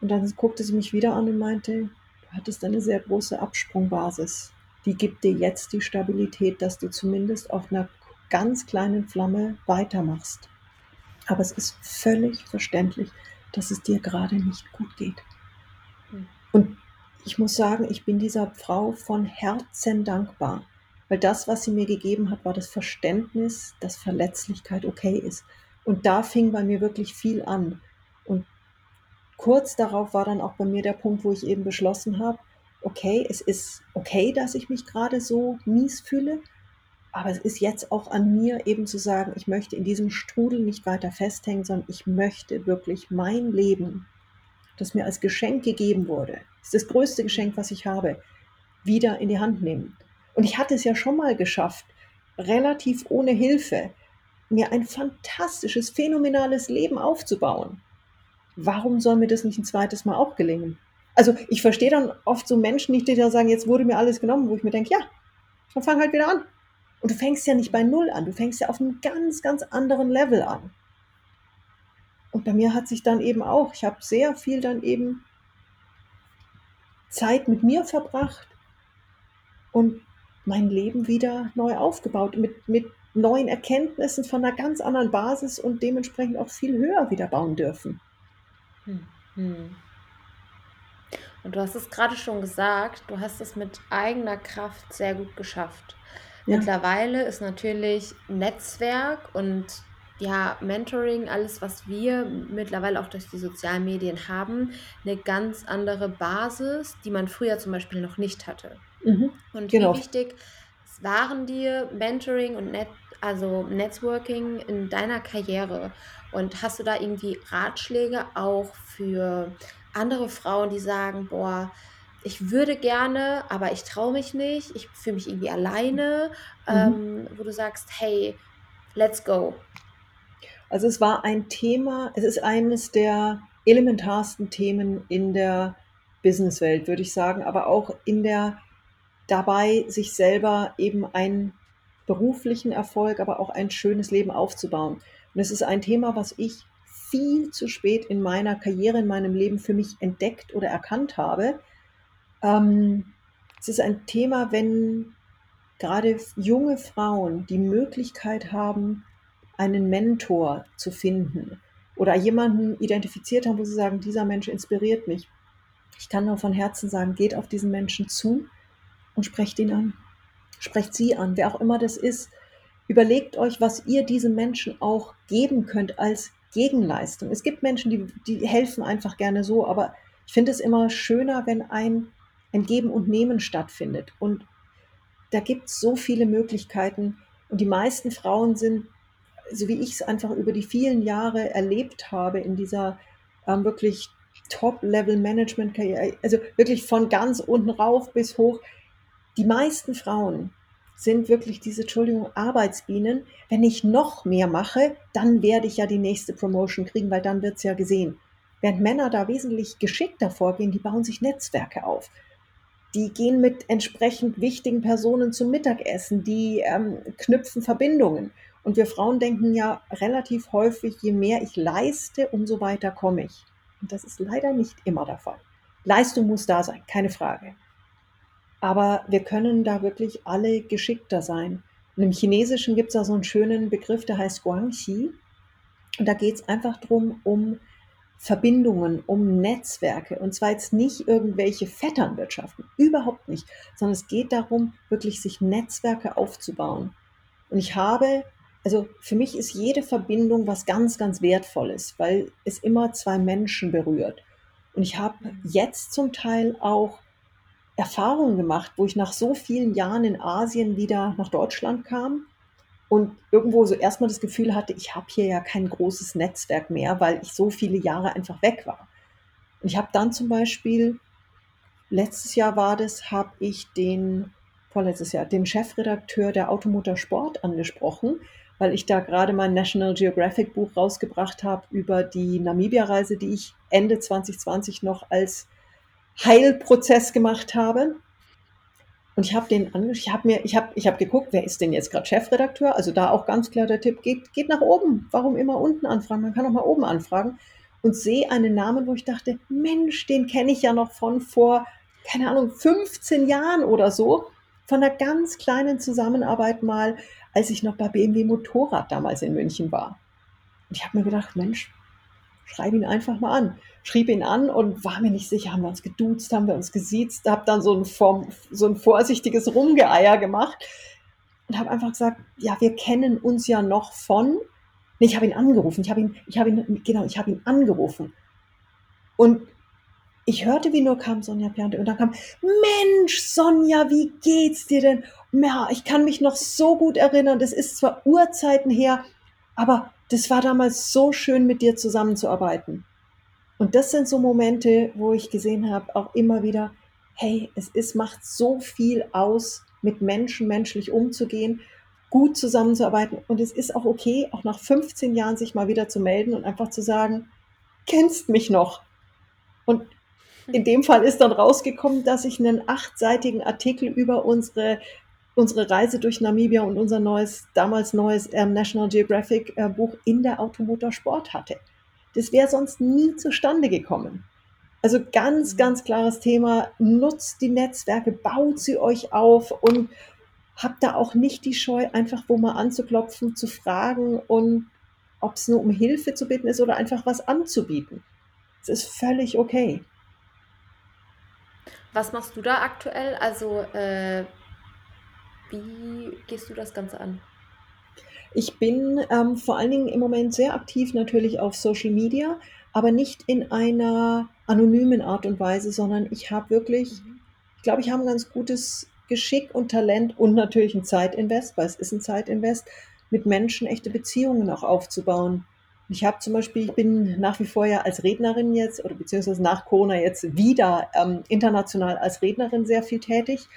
Und dann guckte sie mich wieder an und meinte, du hattest eine sehr große Absprungbasis. Die gibt dir jetzt die Stabilität, dass du zumindest auf einer ganz kleinen Flamme weitermachst. Aber es ist völlig verständlich, dass es dir gerade nicht gut geht. Hm. Und ich muss sagen, ich bin dieser Frau von Herzen dankbar. Weil das, was sie mir gegeben hat, war das Verständnis, dass Verletzlichkeit okay ist. Und da fing bei mir wirklich viel an. Und kurz darauf war dann auch bei mir der Punkt, wo ich eben beschlossen habe, okay, es ist okay, dass ich mich gerade so mies fühle, aber es ist jetzt auch an mir eben zu sagen, ich möchte in diesem Strudel nicht weiter festhängen, sondern ich möchte wirklich mein Leben, das mir als Geschenk gegeben wurde, ist das größte Geschenk, was ich habe, wieder in die Hand nehmen. Und ich hatte es ja schon mal geschafft, relativ ohne Hilfe, mir ein fantastisches, phänomenales Leben aufzubauen. Warum soll mir das nicht ein zweites Mal auch gelingen? Also ich verstehe dann oft so Menschen nicht, die da sagen, jetzt wurde mir alles genommen, wo ich mir denke, ja, dann fang halt wieder an. Und du fängst ja nicht bei Null an, du fängst ja auf einem ganz, ganz anderen Level an. Und bei mir hat sich dann eben auch, ich habe sehr viel dann eben Zeit mit mir verbracht und mein Leben wieder neu aufgebaut, mit, mit neuen Erkenntnissen von einer ganz anderen Basis und dementsprechend auch viel höher wieder bauen dürfen. Hm. Hm. Und du hast es gerade schon gesagt, du hast es mit eigener Kraft sehr gut geschafft. Ja. Mittlerweile ist natürlich Netzwerk und ja, Mentoring, alles, was wir mittlerweile auch durch die sozialen Medien haben, eine ganz andere Basis, die man früher zum Beispiel noch nicht hatte. Mhm, Und wie genau. wichtig waren dir Mentoring und Net also Networking in deiner Karriere? Und hast du da irgendwie Ratschläge auch für andere Frauen, die sagen, boah, ich würde gerne, aber ich traue mich nicht, ich fühle mich irgendwie alleine, mhm. ähm, wo du sagst, hey, let's go. Also es war ein Thema, es ist eines der elementarsten Themen in der Businesswelt, würde ich sagen, aber auch in der dabei, sich selber eben einen beruflichen Erfolg, aber auch ein schönes Leben aufzubauen. Und es ist ein Thema, was ich viel zu spät in meiner Karriere, in meinem Leben für mich entdeckt oder erkannt habe. Ähm, es ist ein Thema, wenn gerade junge Frauen die Möglichkeit haben, einen Mentor zu finden oder jemanden identifiziert haben, wo sie sagen, dieser Mensch inspiriert mich. Ich kann nur von Herzen sagen, geht auf diesen Menschen zu und sprecht ihn an. Sprecht sie an, wer auch immer das ist. Überlegt euch, was ihr diesem Menschen auch geben könnt als Gegenleistung. Es gibt Menschen, die, die helfen einfach gerne so, aber ich finde es immer schöner, wenn ein, ein Geben und Nehmen stattfindet. Und da gibt es so viele Möglichkeiten. Und die meisten Frauen sind, so wie ich es einfach über die vielen Jahre erlebt habe, in dieser ähm, wirklich Top-Level-Management-Karriere, also wirklich von ganz unten rauf bis hoch. Die meisten Frauen sind wirklich diese, Entschuldigung, Arbeitsbienen. Wenn ich noch mehr mache, dann werde ich ja die nächste Promotion kriegen, weil dann wird es ja gesehen. Während Männer da wesentlich geschickter vorgehen, die bauen sich Netzwerke auf. Die gehen mit entsprechend wichtigen Personen zum Mittagessen, die ähm, knüpfen Verbindungen. Und wir Frauen denken ja relativ häufig, je mehr ich leiste, umso weiter komme ich. Und das ist leider nicht immer der Fall. Leistung muss da sein, keine Frage. Aber wir können da wirklich alle geschickter sein. Und im Chinesischen gibt es da so einen schönen Begriff, der heißt Guangxi. Und da geht es einfach darum, um Verbindungen, um Netzwerke. Und zwar jetzt nicht irgendwelche Vetternwirtschaften, überhaupt nicht, sondern es geht darum, wirklich sich Netzwerke aufzubauen. Und ich habe, also für mich ist jede Verbindung was ganz, ganz Wertvolles, weil es immer zwei Menschen berührt. Und ich habe jetzt zum Teil auch Erfahrungen gemacht, wo ich nach so vielen Jahren in Asien wieder nach Deutschland kam und irgendwo so erstmal das Gefühl hatte, ich habe hier ja kein großes Netzwerk mehr, weil ich so viele Jahre einfach weg war. Und ich habe dann zum Beispiel, letztes Jahr war das, habe ich den, vorletztes Jahr, den Chefredakteur der Automotor Sport angesprochen, weil ich da gerade mein National Geographic Buch rausgebracht habe über die Namibia-Reise, die ich Ende 2020 noch als Heilprozess gemacht habe. Und ich habe den ich habe mir, ich habe, ich habe geguckt, wer ist denn jetzt gerade Chefredakteur? Also da auch ganz klar der Tipp, geht, geht nach oben. Warum immer unten anfragen? Man kann auch mal oben anfragen und sehe einen Namen, wo ich dachte, Mensch, den kenne ich ja noch von vor, keine Ahnung, 15 Jahren oder so. Von einer ganz kleinen Zusammenarbeit mal, als ich noch bei BMW Motorrad damals in München war. Und ich habe mir gedacht, Mensch, schreib ihn einfach mal an. Schrieb ihn an und war mir nicht sicher, haben wir uns geduzt, haben wir uns gesiezt, habe dann so ein, Form, so ein vorsichtiges Rumgeeier gemacht und habe einfach gesagt, ja, wir kennen uns ja noch von Nee, ich habe ihn angerufen. Ich habe ihn, ich habe ihn, genau, ich habe ihn angerufen. Und ich hörte, wie nur kam Sonja Piante und dann kam, Mensch, Sonja, wie geht's dir denn? Ja, ich kann mich noch so gut erinnern, das ist zwar Urzeiten her, aber das war damals so schön, mit dir zusammenzuarbeiten. Und das sind so Momente, wo ich gesehen habe, auch immer wieder, hey, es ist, macht so viel aus, mit Menschen menschlich umzugehen, gut zusammenzuarbeiten. Und es ist auch okay, auch nach 15 Jahren sich mal wieder zu melden und einfach zu sagen, kennst mich noch? Und in dem Fall ist dann rausgekommen, dass ich einen achtseitigen Artikel über unsere, unsere Reise durch Namibia und unser neues, damals neues ähm, National Geographic äh, Buch in der Automotorsport hatte. Das wäre sonst nie zustande gekommen. Also ganz, mhm. ganz klares Thema. Nutzt die Netzwerke, baut sie euch auf und habt da auch nicht die Scheu, einfach wo mal anzuklopfen, zu fragen und ob es nur um Hilfe zu bitten ist oder einfach was anzubieten. Es ist völlig okay. Was machst du da aktuell? Also, äh, wie gehst du das Ganze an? Ich bin ähm, vor allen Dingen im Moment sehr aktiv natürlich auf Social Media, aber nicht in einer anonymen Art und Weise, sondern ich habe wirklich, mhm. ich glaube, ich habe ein ganz gutes Geschick und Talent und natürlich ein Zeitinvest, weil es ist ein Zeitinvest, mit Menschen echte Beziehungen auch aufzubauen. Ich habe zum Beispiel, ich bin nach wie vor ja als Rednerin jetzt oder beziehungsweise nach Corona jetzt wieder ähm, international als Rednerin sehr viel tätig.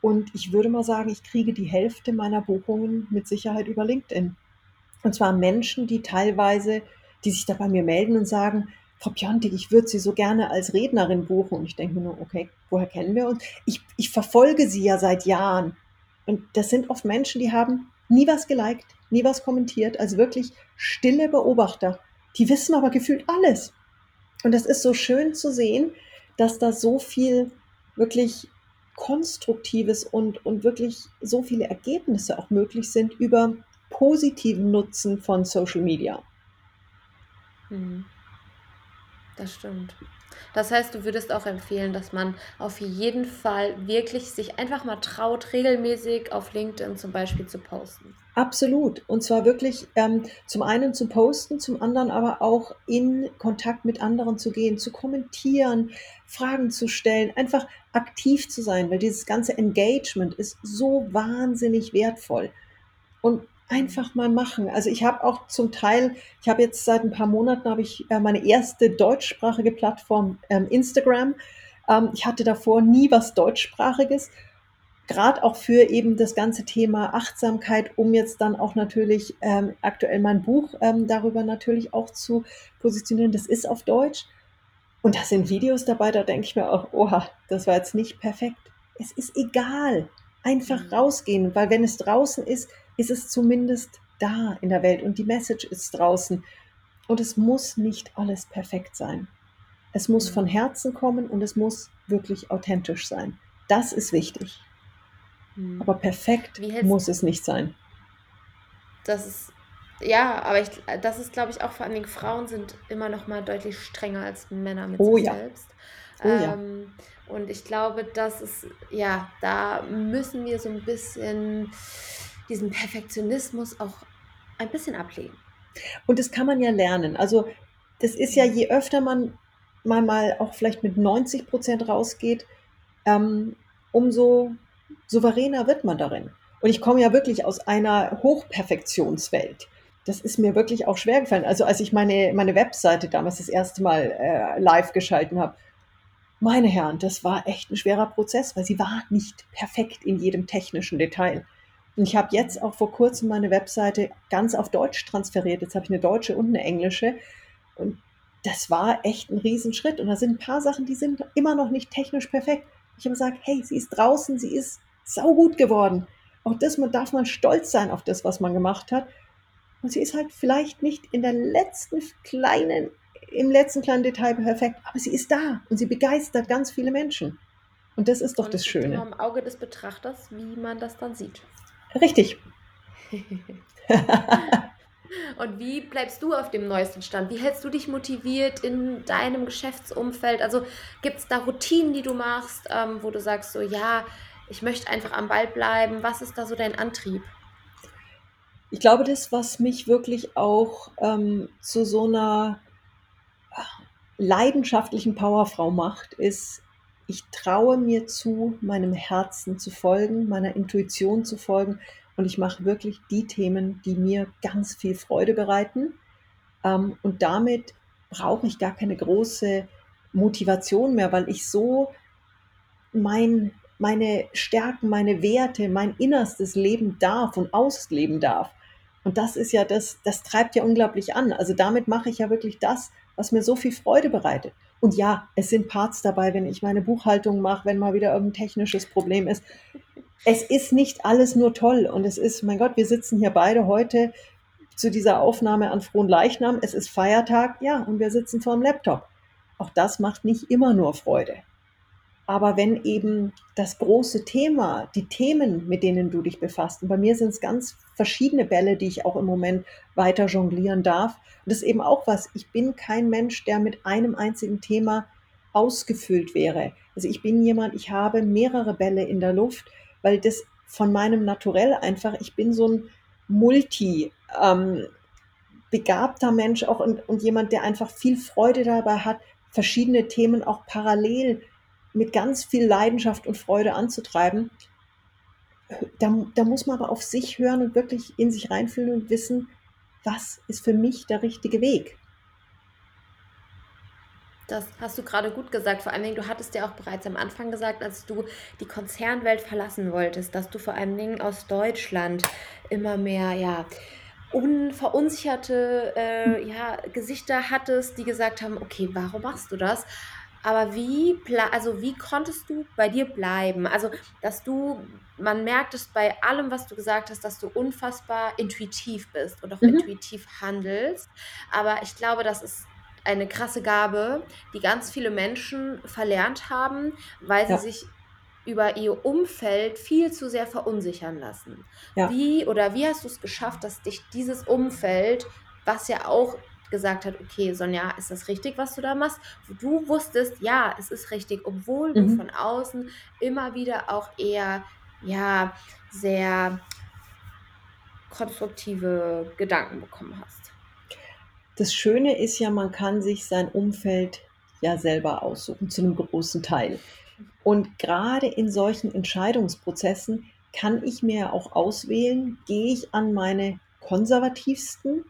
Und ich würde mal sagen, ich kriege die Hälfte meiner Buchungen mit Sicherheit über LinkedIn. Und zwar Menschen, die teilweise, die sich da bei mir melden und sagen, Frau Piontek, ich würde Sie so gerne als Rednerin buchen. Und ich denke mir nur, okay, woher kennen wir uns? Ich, ich verfolge Sie ja seit Jahren. Und das sind oft Menschen, die haben nie was geliked, nie was kommentiert, also wirklich stille Beobachter. Die wissen aber gefühlt alles. Und das ist so schön zu sehen, dass da so viel wirklich Konstruktives und, und wirklich so viele Ergebnisse auch möglich sind über positiven Nutzen von Social Media. Mhm. Das stimmt. Das heißt, du würdest auch empfehlen, dass man auf jeden Fall wirklich sich einfach mal traut, regelmäßig auf LinkedIn zum Beispiel zu posten. Absolut. Und zwar wirklich ähm, zum einen zu posten, zum anderen aber auch in Kontakt mit anderen zu gehen, zu kommentieren, Fragen zu stellen, einfach aktiv zu sein, weil dieses ganze Engagement ist so wahnsinnig wertvoll. Und einfach mal machen. Also ich habe auch zum Teil, ich habe jetzt seit ein paar Monaten habe ich äh, meine erste deutschsprachige Plattform ähm, Instagram. Ähm, ich hatte davor nie was deutschsprachiges, gerade auch für eben das ganze Thema Achtsamkeit, um jetzt dann auch natürlich ähm, aktuell mein Buch ähm, darüber natürlich auch zu positionieren. Das ist auf Deutsch. Und da sind Videos dabei, da denke ich mir auch, oha, das war jetzt nicht perfekt. Es ist egal. Einfach mhm. rausgehen, weil wenn es draußen ist, ist es zumindest da in der Welt und die Message ist draußen. Und es muss nicht alles perfekt sein. Es muss von Herzen kommen und es muss wirklich authentisch sein. Das ist wichtig. Mhm. Aber perfekt muss es nicht sein. Das ist ja, aber ich, das ist, glaube ich, auch vor allen Dingen Frauen sind immer noch mal deutlich strenger als Männer mit oh, sich ja. selbst. Oh, ähm, ja. Und ich glaube, das ist, ja, da müssen wir so ein bisschen diesen Perfektionismus auch ein bisschen ablegen. Und das kann man ja lernen. Also das ist ja, je öfter man mal, mal auch vielleicht mit 90 Prozent rausgeht, ähm, umso souveräner wird man darin. Und ich komme ja wirklich aus einer Hochperfektionswelt. Das ist mir wirklich auch schwer gefallen. Also als ich meine, meine Webseite damals das erste Mal äh, live geschalten habe, meine Herren, das war echt ein schwerer Prozess, weil sie war nicht perfekt in jedem technischen Detail. Und ich habe jetzt auch vor kurzem meine Webseite ganz auf Deutsch transferiert. Jetzt habe ich eine deutsche und eine englische. Und das war echt ein Riesenschritt. Und da sind ein paar Sachen, die sind immer noch nicht technisch perfekt. Ich habe gesagt, hey, sie ist draußen, sie ist saugut geworden. Auch das, man darf mal stolz sein auf das, was man gemacht hat. Und sie ist halt vielleicht nicht in der letzten kleinen, im letzten kleinen Detail perfekt, aber sie ist da und sie begeistert ganz viele Menschen. Und das ist doch und das Schöne. Immer im Auge des Betrachters, wie man das dann sieht. Richtig. Und wie bleibst du auf dem neuesten Stand? Wie hältst du dich motiviert in deinem Geschäftsumfeld? Also gibt es da Routinen, die du machst, ähm, wo du sagst, so ja, ich möchte einfach am Ball bleiben. Was ist da so dein Antrieb? Ich glaube, das, was mich wirklich auch ähm, zu so einer leidenschaftlichen Powerfrau macht, ist, ich traue mir zu, meinem Herzen zu folgen, meiner Intuition zu folgen und ich mache wirklich die Themen, die mir ganz viel Freude bereiten. Ähm, und damit brauche ich gar keine große Motivation mehr, weil ich so mein, meine Stärken, meine Werte, mein Innerstes leben darf und ausleben darf. Und das ist ja das, das treibt ja unglaublich an. Also damit mache ich ja wirklich das, was mir so viel Freude bereitet. Und ja, es sind Parts dabei, wenn ich meine Buchhaltung mache, wenn mal wieder irgendein technisches Problem ist. Es ist nicht alles nur toll und es ist, mein Gott, wir sitzen hier beide heute zu dieser Aufnahme an Frohen Leichnam. Es ist Feiertag, ja, und wir sitzen vor dem Laptop. Auch das macht nicht immer nur Freude. Aber wenn eben das große Thema, die Themen, mit denen du dich befasst, und bei mir sind es ganz verschiedene Bälle, die ich auch im Moment weiter jonglieren darf. Und das ist eben auch was, ich bin kein Mensch, der mit einem einzigen Thema ausgefüllt wäre. Also ich bin jemand, ich habe mehrere Bälle in der Luft, weil das von meinem Naturell einfach, ich bin so ein Multi, ähm, begabter Mensch auch und, und jemand, der einfach viel Freude dabei hat, verschiedene Themen auch parallel mit ganz viel Leidenschaft und Freude anzutreiben, da, da muss man aber auf sich hören und wirklich in sich reinfühlen und wissen, was ist für mich der richtige Weg. Das hast du gerade gut gesagt. Vor allen Dingen, du hattest ja auch bereits am Anfang gesagt, als du die Konzernwelt verlassen wolltest, dass du vor allen Dingen aus Deutschland immer mehr, ja, unverunsicherte äh, ja, Gesichter hattest, die gesagt haben, okay, warum machst du das? Aber wie, also wie konntest du bei dir bleiben? Also, dass du, man merkt es bei allem, was du gesagt hast, dass du unfassbar intuitiv bist und auch mhm. intuitiv handelst. Aber ich glaube, das ist eine krasse Gabe, die ganz viele Menschen verlernt haben, weil sie ja. sich über ihr Umfeld viel zu sehr verunsichern lassen. Ja. Wie oder wie hast du es geschafft, dass dich dieses Umfeld, was ja auch gesagt hat, okay, Sonja, ist das richtig, was du da machst? Du wusstest, ja, es ist richtig, obwohl mhm. du von außen immer wieder auch eher, ja, sehr konstruktive Gedanken bekommen hast. Das Schöne ist ja, man kann sich sein Umfeld ja selber aussuchen, zu einem großen Teil. Und gerade in solchen Entscheidungsprozessen kann ich mir auch auswählen, gehe ich an meine konservativsten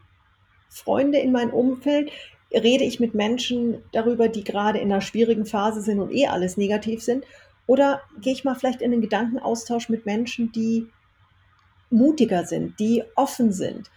Freunde in meinem Umfeld, rede ich mit Menschen darüber, die gerade in einer schwierigen Phase sind und eh alles negativ sind? Oder gehe ich mal vielleicht in einen Gedankenaustausch mit Menschen, die mutiger sind, die offen sind?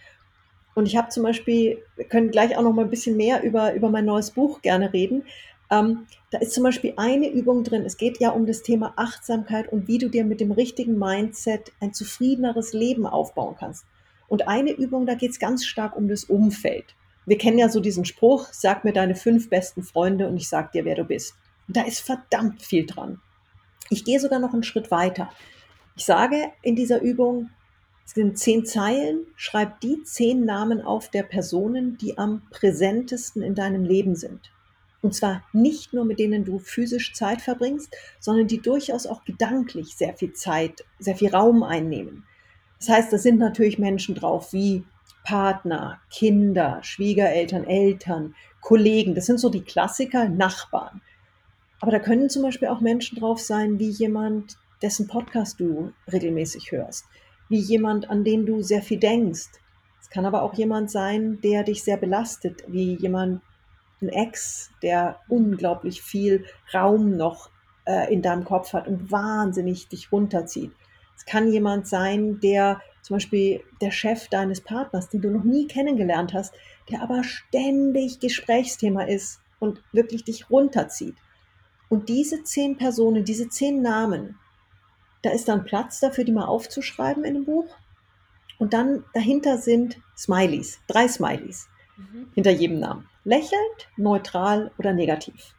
Und ich habe zum Beispiel, wir können gleich auch noch mal ein bisschen mehr über, über mein neues Buch gerne reden. Ähm, da ist zum Beispiel eine Übung drin. Es geht ja um das Thema Achtsamkeit und wie du dir mit dem richtigen Mindset ein zufriedeneres Leben aufbauen kannst. Und eine Übung, da geht es ganz stark um das Umfeld. Wir kennen ja so diesen Spruch, sag mir deine fünf besten Freunde und ich sag dir, wer du bist. Und da ist verdammt viel dran. Ich gehe sogar noch einen Schritt weiter. Ich sage in dieser Übung, es sind zehn Zeilen, schreib die zehn Namen auf der Personen, die am präsentesten in deinem Leben sind. Und zwar nicht nur mit denen du physisch Zeit verbringst, sondern die durchaus auch gedanklich sehr viel Zeit, sehr viel Raum einnehmen. Das heißt, da sind natürlich Menschen drauf wie Partner, Kinder, Schwiegereltern, Eltern, Kollegen. Das sind so die Klassiker, Nachbarn. Aber da können zum Beispiel auch Menschen drauf sein, wie jemand, dessen Podcast du regelmäßig hörst, wie jemand, an den du sehr viel denkst. Es kann aber auch jemand sein, der dich sehr belastet, wie jemand, ein Ex, der unglaublich viel Raum noch äh, in deinem Kopf hat und wahnsinnig dich runterzieht. Es kann jemand sein, der zum Beispiel der Chef deines Partners, den du noch nie kennengelernt hast, der aber ständig Gesprächsthema ist und wirklich dich runterzieht. Und diese zehn Personen, diese zehn Namen, da ist dann Platz dafür, die mal aufzuschreiben in einem Buch. Und dann dahinter sind Smileys, drei Smileys mhm. hinter jedem Namen. Lächelnd, neutral oder negativ.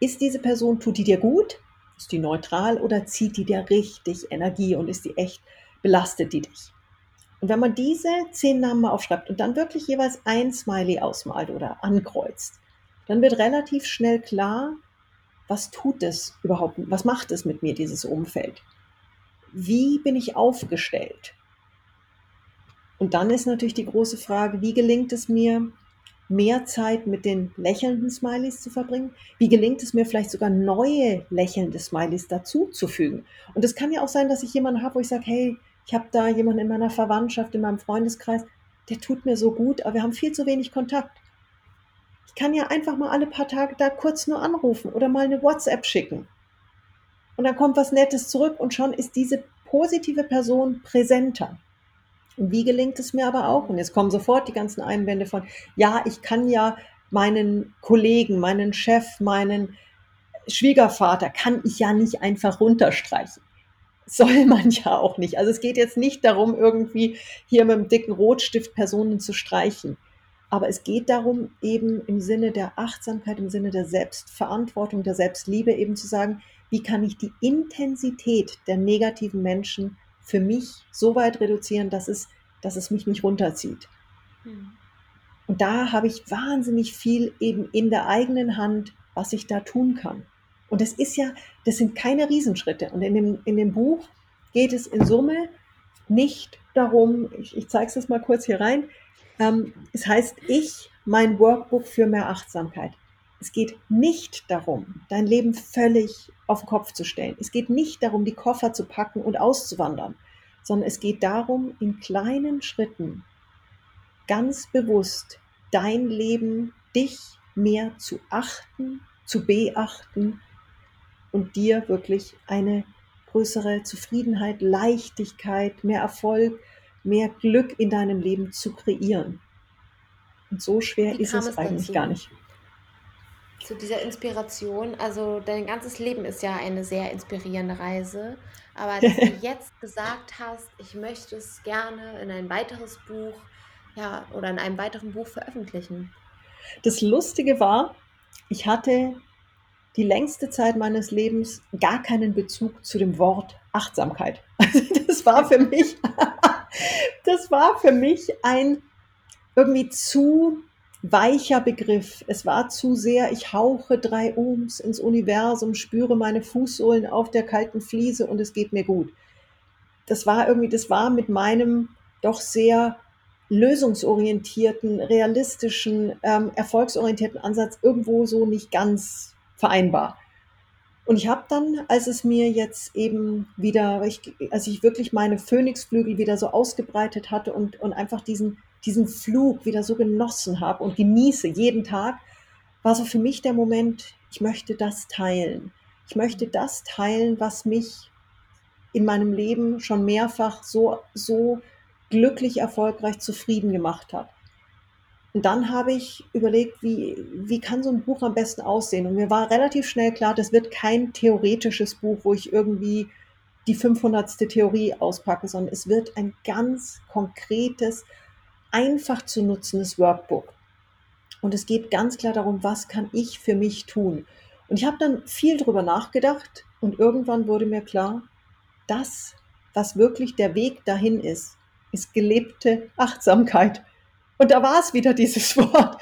Ist diese Person, tut die dir gut? Ist die neutral oder zieht die dir richtig Energie und ist die echt, belastet die dich? Und wenn man diese zehn Namen mal aufschreibt und dann wirklich jeweils ein Smiley ausmalt oder ankreuzt, dann wird relativ schnell klar, was tut es überhaupt, was macht es mit mir, dieses Umfeld? Wie bin ich aufgestellt? Und dann ist natürlich die große Frage, wie gelingt es mir, mehr Zeit mit den lächelnden Smileys zu verbringen? Wie gelingt es mir vielleicht sogar neue lächelnde Smileys dazuzufügen? Und es kann ja auch sein, dass ich jemanden habe, wo ich sage, hey, ich habe da jemanden in meiner Verwandtschaft, in meinem Freundeskreis, der tut mir so gut, aber wir haben viel zu wenig Kontakt. Ich kann ja einfach mal alle paar Tage da kurz nur anrufen oder mal eine WhatsApp schicken. Und dann kommt was Nettes zurück und schon ist diese positive Person präsenter. Wie gelingt es mir aber auch? Und jetzt kommen sofort die ganzen Einwände von, ja, ich kann ja meinen Kollegen, meinen Chef, meinen Schwiegervater, kann ich ja nicht einfach runterstreichen. Soll man ja auch nicht. Also es geht jetzt nicht darum, irgendwie hier mit dem dicken Rotstift Personen zu streichen. Aber es geht darum, eben im Sinne der Achtsamkeit, im Sinne der Selbstverantwortung, der Selbstliebe eben zu sagen, wie kann ich die Intensität der negativen Menschen für mich so weit reduzieren, dass es, dass es mich nicht runterzieht. Mhm. Und da habe ich wahnsinnig viel eben in der eigenen Hand, was ich da tun kann. Und das ist ja, das sind keine Riesenschritte. Und in dem, in dem Buch geht es in Summe nicht darum, ich, ich zeige es jetzt mal kurz hier rein, ähm, es heißt ich, mein Workbook für mehr Achtsamkeit. Es geht nicht darum, dein Leben völlig auf den Kopf zu stellen. Es geht nicht darum, die Koffer zu packen und auszuwandern, sondern es geht darum, in kleinen Schritten ganz bewusst dein Leben, dich mehr zu achten, zu beachten und dir wirklich eine größere Zufriedenheit, Leichtigkeit, mehr Erfolg, mehr Glück in deinem Leben zu kreieren. Und so schwer ist es, es eigentlich dazu? gar nicht zu dieser Inspiration. Also dein ganzes Leben ist ja eine sehr inspirierende Reise. Aber dass du jetzt gesagt hast, ich möchte es gerne in ein weiteres Buch, ja, oder in einem weiteren Buch veröffentlichen. Das Lustige war, ich hatte die längste Zeit meines Lebens gar keinen Bezug zu dem Wort Achtsamkeit. Also das war für mich, das war für mich ein irgendwie zu weicher Begriff. Es war zu sehr, ich hauche drei Ohms ins Universum, spüre meine Fußsohlen auf der kalten Fliese und es geht mir gut. Das war irgendwie, das war mit meinem doch sehr lösungsorientierten, realistischen, ähm, erfolgsorientierten Ansatz irgendwo so nicht ganz vereinbar. Und ich habe dann, als es mir jetzt eben wieder, als ich wirklich meine Phönixflügel wieder so ausgebreitet hatte und, und einfach diesen diesen Flug wieder so genossen habe und genieße jeden Tag, war so für mich der Moment, ich möchte das teilen. Ich möchte das teilen, was mich in meinem Leben schon mehrfach so, so glücklich, erfolgreich, zufrieden gemacht hat. Und dann habe ich überlegt, wie, wie kann so ein Buch am besten aussehen? Und mir war relativ schnell klar, das wird kein theoretisches Buch, wo ich irgendwie die 500. Theorie auspacke, sondern es wird ein ganz konkretes, einfach zu nutzendes Workbook. Und es geht ganz klar darum, was kann ich für mich tun. Und ich habe dann viel drüber nachgedacht und irgendwann wurde mir klar, das, was wirklich der Weg dahin ist, ist gelebte Achtsamkeit. Und da war es wieder dieses Wort.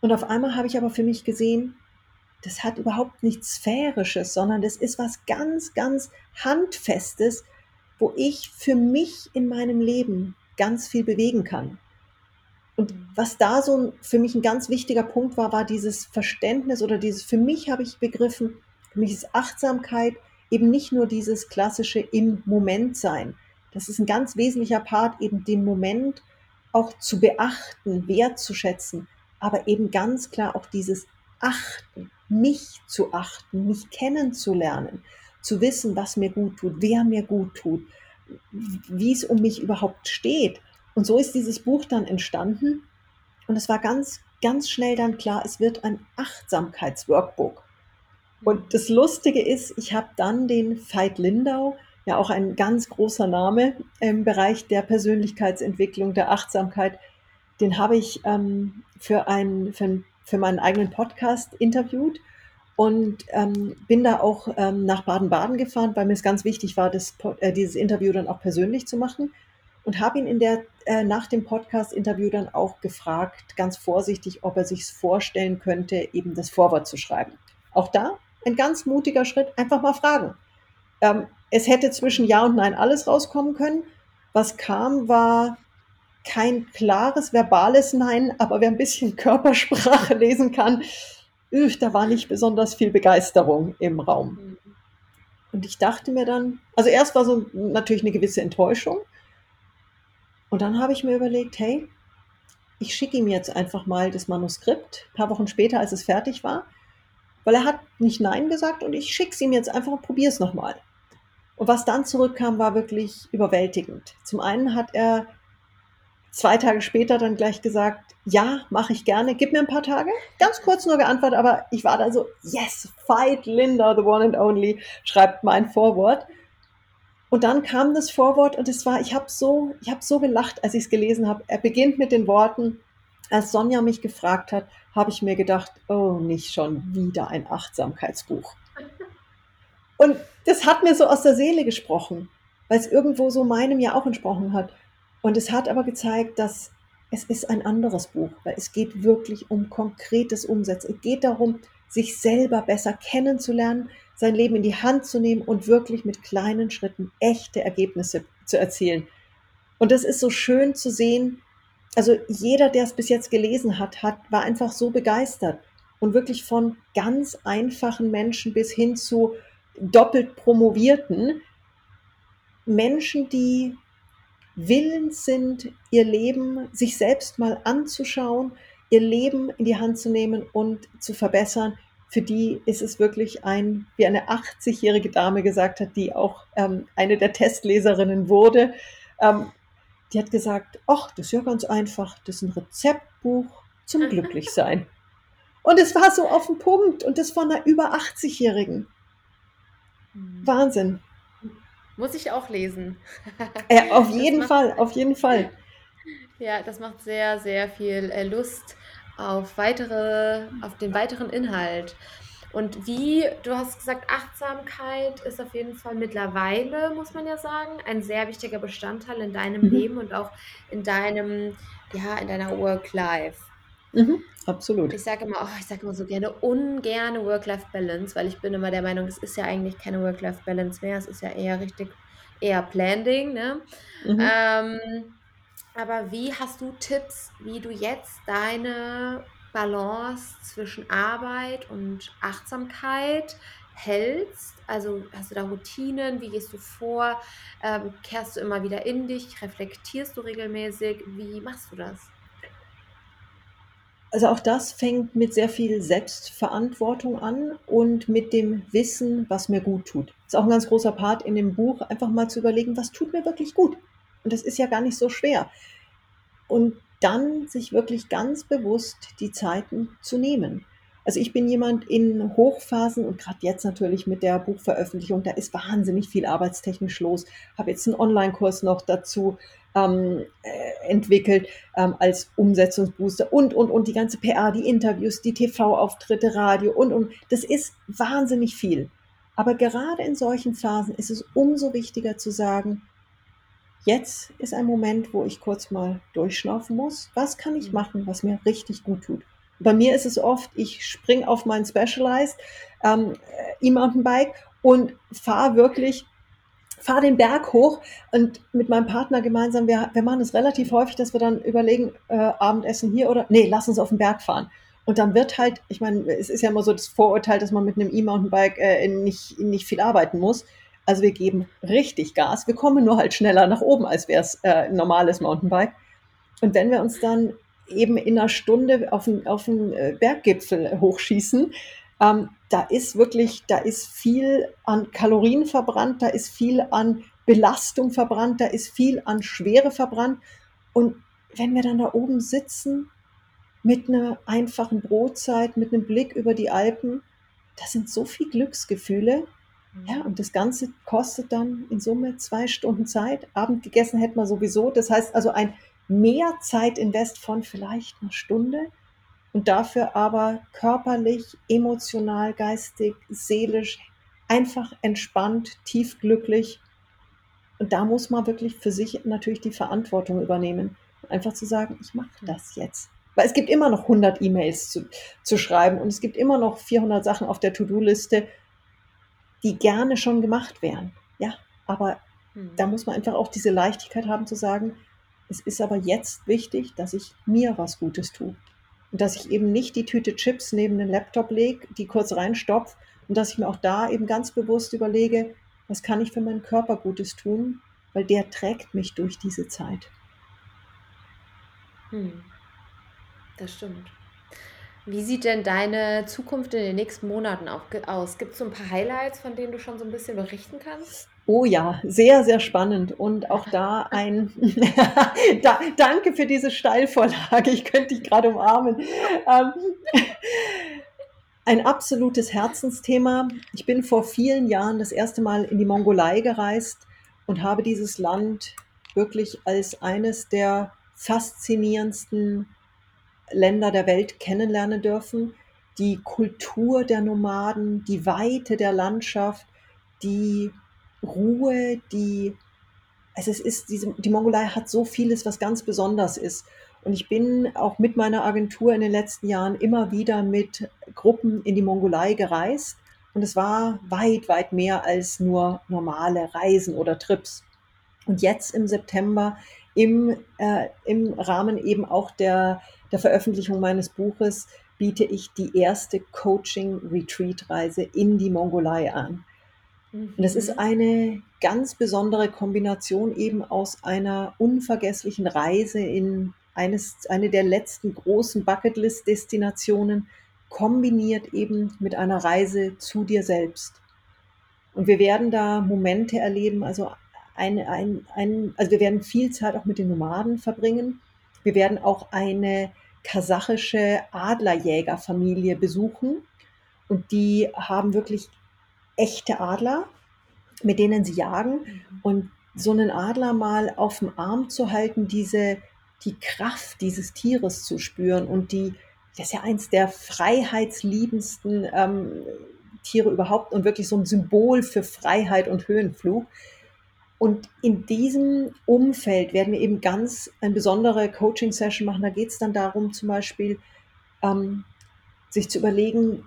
Und auf einmal habe ich aber für mich gesehen, das hat überhaupt nichts Sphärisches, sondern das ist was ganz, ganz Handfestes, wo ich für mich in meinem Leben ganz viel bewegen kann. Und was da so für mich ein ganz wichtiger Punkt war, war dieses Verständnis oder dieses, für mich habe ich begriffen, für mich ist Achtsamkeit eben nicht nur dieses klassische im Moment sein. Das ist ein ganz wesentlicher Part, eben den Moment auch zu beachten, wertzuschätzen, aber eben ganz klar auch dieses Achten, mich zu achten, mich kennenzulernen, zu wissen, was mir gut tut, wer mir gut tut, wie es um mich überhaupt steht und so ist dieses Buch dann entstanden. Und es war ganz, ganz schnell dann klar, es wird ein Achtsamkeitsworkbook. Und das Lustige ist, ich habe dann den Veit Lindau, ja auch ein ganz großer Name im Bereich der Persönlichkeitsentwicklung, der Achtsamkeit, den habe ich ähm, für, ein, für, für meinen eigenen Podcast interviewt und ähm, bin da auch ähm, nach Baden-Baden gefahren, weil mir es ganz wichtig war, das, äh, dieses Interview dann auch persönlich zu machen und habe ihn in der, äh, nach dem Podcast-Interview dann auch gefragt, ganz vorsichtig, ob er sich vorstellen könnte, eben das Vorwort zu schreiben. Auch da ein ganz mutiger Schritt, einfach mal fragen. Ähm, es hätte zwischen Ja und Nein alles rauskommen können. Was kam, war kein klares verbales Nein, aber wer ein bisschen Körpersprache lesen kann, üh, da war nicht besonders viel Begeisterung im Raum. Mhm. Und ich dachte mir dann, also erst war so natürlich eine gewisse Enttäuschung. Und dann habe ich mir überlegt, hey, ich schicke ihm jetzt einfach mal das Manuskript, ein paar Wochen später, als es fertig war, weil er hat nicht Nein gesagt und ich schicke es ihm jetzt einfach und probiere es nochmal. Und was dann zurückkam, war wirklich überwältigend. Zum einen hat er zwei Tage später dann gleich gesagt, ja, mache ich gerne, gib mir ein paar Tage. Ganz kurz nur geantwortet, aber ich war da so, yes, fight Linda, the one and only, schreibt mein Vorwort. Und dann kam das Vorwort und es war, ich habe so, ich habe so gelacht, als ich es gelesen habe. Er beginnt mit den Worten, als Sonja mich gefragt hat, habe ich mir gedacht, oh, nicht schon wieder ein Achtsamkeitsbuch. Und das hat mir so aus der Seele gesprochen, weil es irgendwo so meinem ja auch entsprochen hat. Und es hat aber gezeigt, dass es ist ein anderes Buch, weil es geht wirklich um konkretes Umsetzen. Es geht darum, sich selber besser kennenzulernen, sein Leben in die Hand zu nehmen und wirklich mit kleinen Schritten echte Ergebnisse zu erzielen. Und das ist so schön zu sehen. Also jeder, der es bis jetzt gelesen hat, hat war einfach so begeistert und wirklich von ganz einfachen Menschen bis hin zu doppelt promovierten Menschen, die willens sind, ihr Leben sich selbst mal anzuschauen, ihr Leben in die Hand zu nehmen und zu verbessern. Für die ist es wirklich ein, wie eine 80-jährige Dame gesagt hat, die auch ähm, eine der Testleserinnen wurde. Ähm, die hat gesagt, ach, das ist ja ganz einfach, das ist ein Rezeptbuch zum Glücklichsein. Und es war so auf den Punkt und das von einer über 80-Jährigen. Hm. Wahnsinn. Muss ich auch lesen. Ja, auf jeden Fall, auf jeden Fall. Ja, das macht sehr, sehr viel äh, Lust auf weitere, auf den weiteren Inhalt. Und wie, du hast gesagt, Achtsamkeit ist auf jeden Fall mittlerweile, muss man ja sagen, ein sehr wichtiger Bestandteil in deinem mhm. Leben und auch in deinem, ja, in deiner Work-Life. Mhm, absolut. Ich sage immer, oh, ich sage immer so gerne ungerne Work-Life-Balance, weil ich bin immer der Meinung, es ist ja eigentlich keine Work-Life-Balance mehr, es ist ja eher richtig, eher Planning, ne? Mhm. Ähm, aber wie hast du Tipps, wie du jetzt deine Balance zwischen Arbeit und Achtsamkeit hältst? Also hast du da Routinen? Wie gehst du vor? Ähm, kehrst du immer wieder in dich? Reflektierst du regelmäßig? Wie machst du das? Also auch das fängt mit sehr viel Selbstverantwortung an und mit dem Wissen, was mir gut tut. Das ist auch ein ganz großer Part in dem Buch, einfach mal zu überlegen, was tut mir wirklich gut. Und das ist ja gar nicht so schwer. Und dann sich wirklich ganz bewusst die Zeiten zu nehmen. Also ich bin jemand in Hochphasen und gerade jetzt natürlich mit der Buchveröffentlichung, da ist wahnsinnig viel arbeitstechnisch los. Habe jetzt einen Online-Kurs noch dazu ähm, äh, entwickelt ähm, als Umsetzungsbooster und, und, und die ganze PR, die Interviews, die TV-Auftritte, Radio und, und. Das ist wahnsinnig viel. Aber gerade in solchen Phasen ist es umso wichtiger zu sagen, jetzt ist ein Moment, wo ich kurz mal durchschnaufen muss. Was kann ich machen, was mir richtig gut tut? Bei mir ist es oft, ich springe auf mein Specialized ähm, E-Mountainbike und fahre wirklich, fahre den Berg hoch und mit meinem Partner gemeinsam, wir, wir machen es relativ häufig, dass wir dann überlegen, äh, Abendessen hier oder, nee, lass uns auf den Berg fahren. Und dann wird halt, ich meine, es ist ja immer so das Vorurteil, dass man mit einem E-Mountainbike äh, nicht, nicht viel arbeiten muss. Also wir geben richtig Gas. Wir kommen nur halt schneller nach oben, als wäre es äh, ein normales Mountainbike. Und wenn wir uns dann eben in einer Stunde auf den, auf den äh, Berggipfel hochschießen. Ähm, da ist wirklich, da ist viel an Kalorien verbrannt, da ist viel an Belastung verbrannt, da ist viel an Schwere verbrannt. Und wenn wir dann da oben sitzen mit einer einfachen Brotzeit, mit einem Blick über die Alpen, das sind so viele Glücksgefühle. Ja, und das Ganze kostet dann in Summe zwei Stunden Zeit. Abend gegessen hätten wir sowieso. Das heißt also ein mehr Zeit invest von vielleicht einer Stunde und dafür aber körperlich, emotional, geistig, seelisch einfach entspannt, tief glücklich. Und da muss man wirklich für sich natürlich die Verantwortung übernehmen. Einfach zu sagen, ich mache das jetzt. Weil es gibt immer noch 100 E-Mails zu, zu schreiben und es gibt immer noch 400 Sachen auf der To-Do-Liste, die gerne schon gemacht wären. Ja, aber hm. da muss man einfach auch diese Leichtigkeit haben zu sagen, Es ist aber jetzt wichtig, dass ich mir was Gutes tue. Und dass ich eben nicht die Tüte Chips neben den Laptop lege, die kurz reinstopfe und dass ich mir auch da eben ganz bewusst überlege, was kann ich für meinen Körper Gutes tun, weil der trägt mich durch diese Zeit. Hm. Das stimmt. Wie sieht denn deine Zukunft in den nächsten Monaten aus? Gibt es so ein paar Highlights, von denen du schon so ein bisschen berichten kannst? Oh ja, sehr, sehr spannend und auch da ein da, danke für diese Steilvorlage. Ich könnte dich gerade umarmen. Ähm, ein absolutes Herzensthema. Ich bin vor vielen Jahren das erste Mal in die Mongolei gereist und habe dieses Land wirklich als eines der faszinierendsten Länder der Welt kennenlernen dürfen. Die Kultur der Nomaden, die Weite der Landschaft, die Ruhe, die, also es ist, diese, die Mongolei hat so vieles, was ganz besonders ist. Und ich bin auch mit meiner Agentur in den letzten Jahren immer wieder mit Gruppen in die Mongolei gereist. Und es war weit, weit mehr als nur normale Reisen oder Trips. Und jetzt im September im, äh, im Rahmen eben auch der, der Veröffentlichung meines Buches biete ich die erste Coaching-Retreat-Reise in die Mongolei an. Und das ist mhm. eine ganz besondere Kombination eben aus einer unvergesslichen Reise in eines, eine der letzten großen Bucketlist-Destinationen, kombiniert eben mit einer Reise zu dir selbst. Und wir werden da Momente erleben, also ein, ein, ein, also wir werden viel Zeit auch mit den Nomaden verbringen. Wir werden auch eine kasachische Adlerjägerfamilie besuchen. Und die haben wirklich echte Adler, mit denen sie jagen. Mhm. Und so einen Adler mal auf dem Arm zu halten, diese, die Kraft dieses Tieres zu spüren und die, das ist ja eins der freiheitsliebendsten ähm, Tiere überhaupt und wirklich so ein Symbol für Freiheit und Höhenflug. Und in diesem Umfeld werden wir eben ganz eine besondere Coaching-Session machen. Da geht es dann darum, zum Beispiel ähm, sich zu überlegen,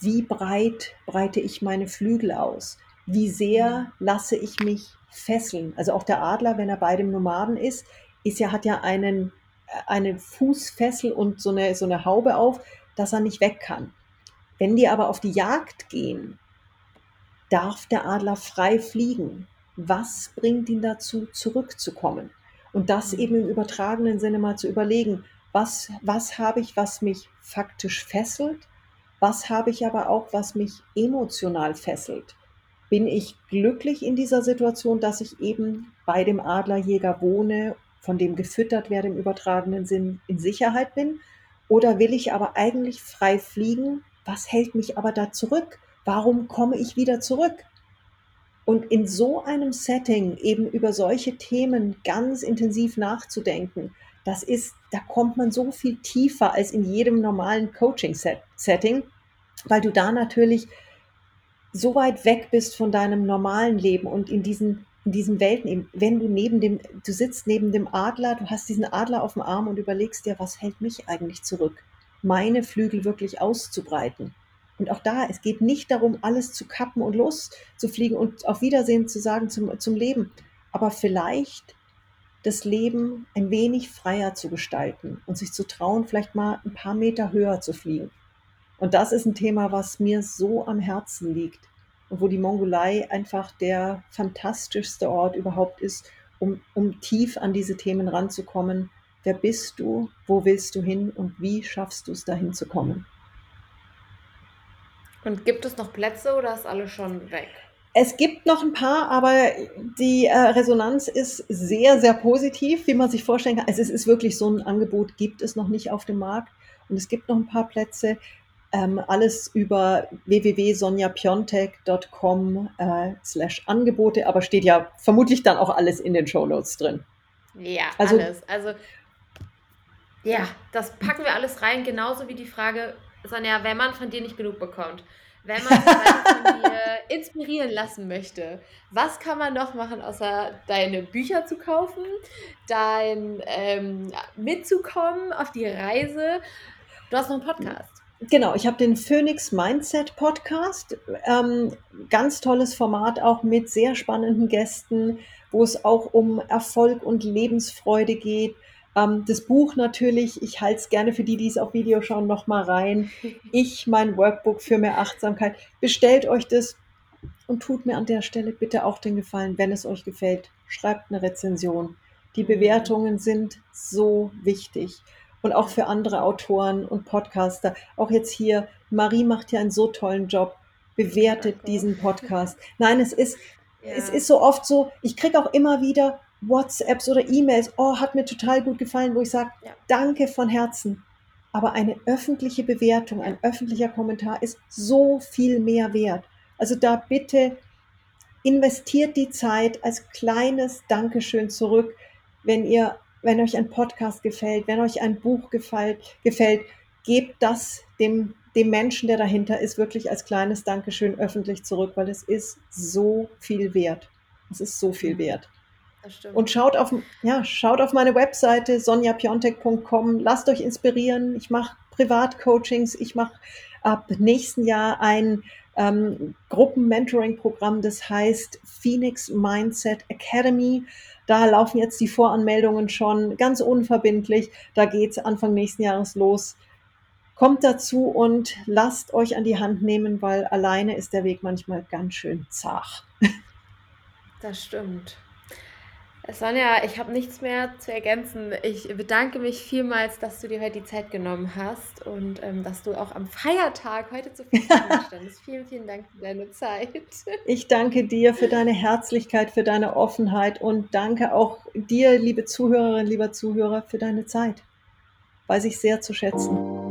wie breit breite ich meine Flügel aus? Wie sehr lasse ich mich fesseln? Also auch der Adler, wenn er bei dem Nomaden ist, ist ja, hat ja einen, äh, eine Fußfessel und so eine, so eine Haube auf, dass er nicht weg kann. Wenn die aber auf die Jagd gehen, darf der Adler frei fliegen was bringt ihn dazu, zurückzukommen? Und das mhm. eben im übertragenen Sinne mal zu überlegen, was, was habe ich, was mich faktisch fesselt? Was habe ich aber auch, was mich emotional fesselt? Bin ich glücklich in dieser Situation, dass ich eben bei dem Adlerjäger wohne, von dem gefüttert werde im übertragenen Sinn, in Sicherheit bin? Oder will ich aber eigentlich frei fliegen? Was hält mich aber da zurück? Warum komme ich wieder zurück? Und in so einem Setting eben über solche Themen ganz intensiv nachzudenken, das ist, da kommt man so viel tiefer als in jedem normalen Coaching-Setting, weil du da natürlich so weit weg bist von deinem normalen Leben und in diesen, in diesen Welten, eben, wenn du neben dem, du sitzt neben dem Adler, du hast diesen Adler auf dem Arm und überlegst dir, was hält mich eigentlich zurück, meine Flügel wirklich auszubreiten. Und auch da, es geht nicht darum, alles zu kappen und loszufliegen und auf Wiedersehen zu sagen zum, zum Leben, aber vielleicht das Leben ein wenig freier zu gestalten und sich zu trauen, vielleicht mal ein paar Meter höher zu fliegen. Und das ist ein Thema, was mir so am Herzen liegt und wo die Mongolei einfach der fantastischste Ort überhaupt ist, um, um tief an diese Themen ranzukommen. Wer bist du? Wo willst du hin? Und wie schaffst du es, dahin zu kommen? Und gibt es noch Plätze oder ist alles schon weg? Es gibt noch ein paar, aber die äh, Resonanz ist sehr, sehr positiv, wie man sich vorstellen kann. Also es ist wirklich so ein Angebot, gibt es noch nicht auf dem Markt. Und es gibt noch ein paar Plätze. Ähm, alles über www.sonjapiontek.com äh, slash Angebote, aber steht ja vermutlich dann auch alles in den Show Notes drin. Ja, also, alles. Also ja, das packen wir alles rein, genauso wie die Frage, Sonja, wenn man von dir nicht genug bekommt, wenn man sich von dir inspirieren lassen möchte, was kann man noch machen, außer deine Bücher zu kaufen, dein ähm, mitzukommen auf die Reise? Du hast noch einen Podcast. Genau, ich habe den Phoenix Mindset Podcast. Ähm, ganz tolles Format auch mit sehr spannenden Gästen, wo es auch um Erfolg und Lebensfreude geht. Ähm, das Buch natürlich, ich halte es gerne für die, die es auf Video schauen, nochmal rein. Ich, mein Workbook für mehr Achtsamkeit. Bestellt euch das und tut mir an der Stelle bitte auch den Gefallen, wenn es euch gefällt, schreibt eine Rezension. Die mhm. Bewertungen sind so wichtig. Und auch für andere Autoren und Podcaster. Auch jetzt hier, Marie macht ja einen so tollen Job. Bewertet diesen Podcast. Nein, es ist, ja. es ist so oft so, ich kriege auch immer wieder WhatsApps oder E-Mails, oh, hat mir total gut gefallen, wo ich sage, ja. danke von Herzen. Aber eine öffentliche Bewertung, ein öffentlicher Kommentar ist so viel mehr wert. Also da bitte investiert die Zeit als kleines Dankeschön zurück, wenn ihr, wenn euch ein Podcast gefällt, wenn euch ein Buch gefällt, gefällt, gebt das dem, dem Menschen, der dahinter ist, wirklich als kleines Dankeschön öffentlich zurück, weil es ist so viel wert. Es ist so viel wert. Und schaut auf, ja, schaut auf meine Webseite sonjapiontek.com, lasst euch inspirieren. Ich mache Privatcoachings, ich mache ab nächsten Jahr ein ähm, Gruppen-Mentoring-Programm, das heißt Phoenix Mindset Academy. Da laufen jetzt die Voranmeldungen schon ganz unverbindlich. Da geht es Anfang nächsten Jahres los. Kommt dazu und lasst euch an die Hand nehmen, weil alleine ist der Weg manchmal ganz schön zart. Das stimmt. Sonja, ich habe nichts mehr zu ergänzen. Ich bedanke mich vielmals, dass du dir heute die Zeit genommen hast und ähm, dass du auch am Feiertag heute zu Verfügung standest. vielen, vielen Dank für deine Zeit. Ich danke dir für deine Herzlichkeit, für deine Offenheit und danke auch dir, liebe Zuhörerinnen, lieber Zuhörer, für deine Zeit. Weiß ich sehr zu schätzen.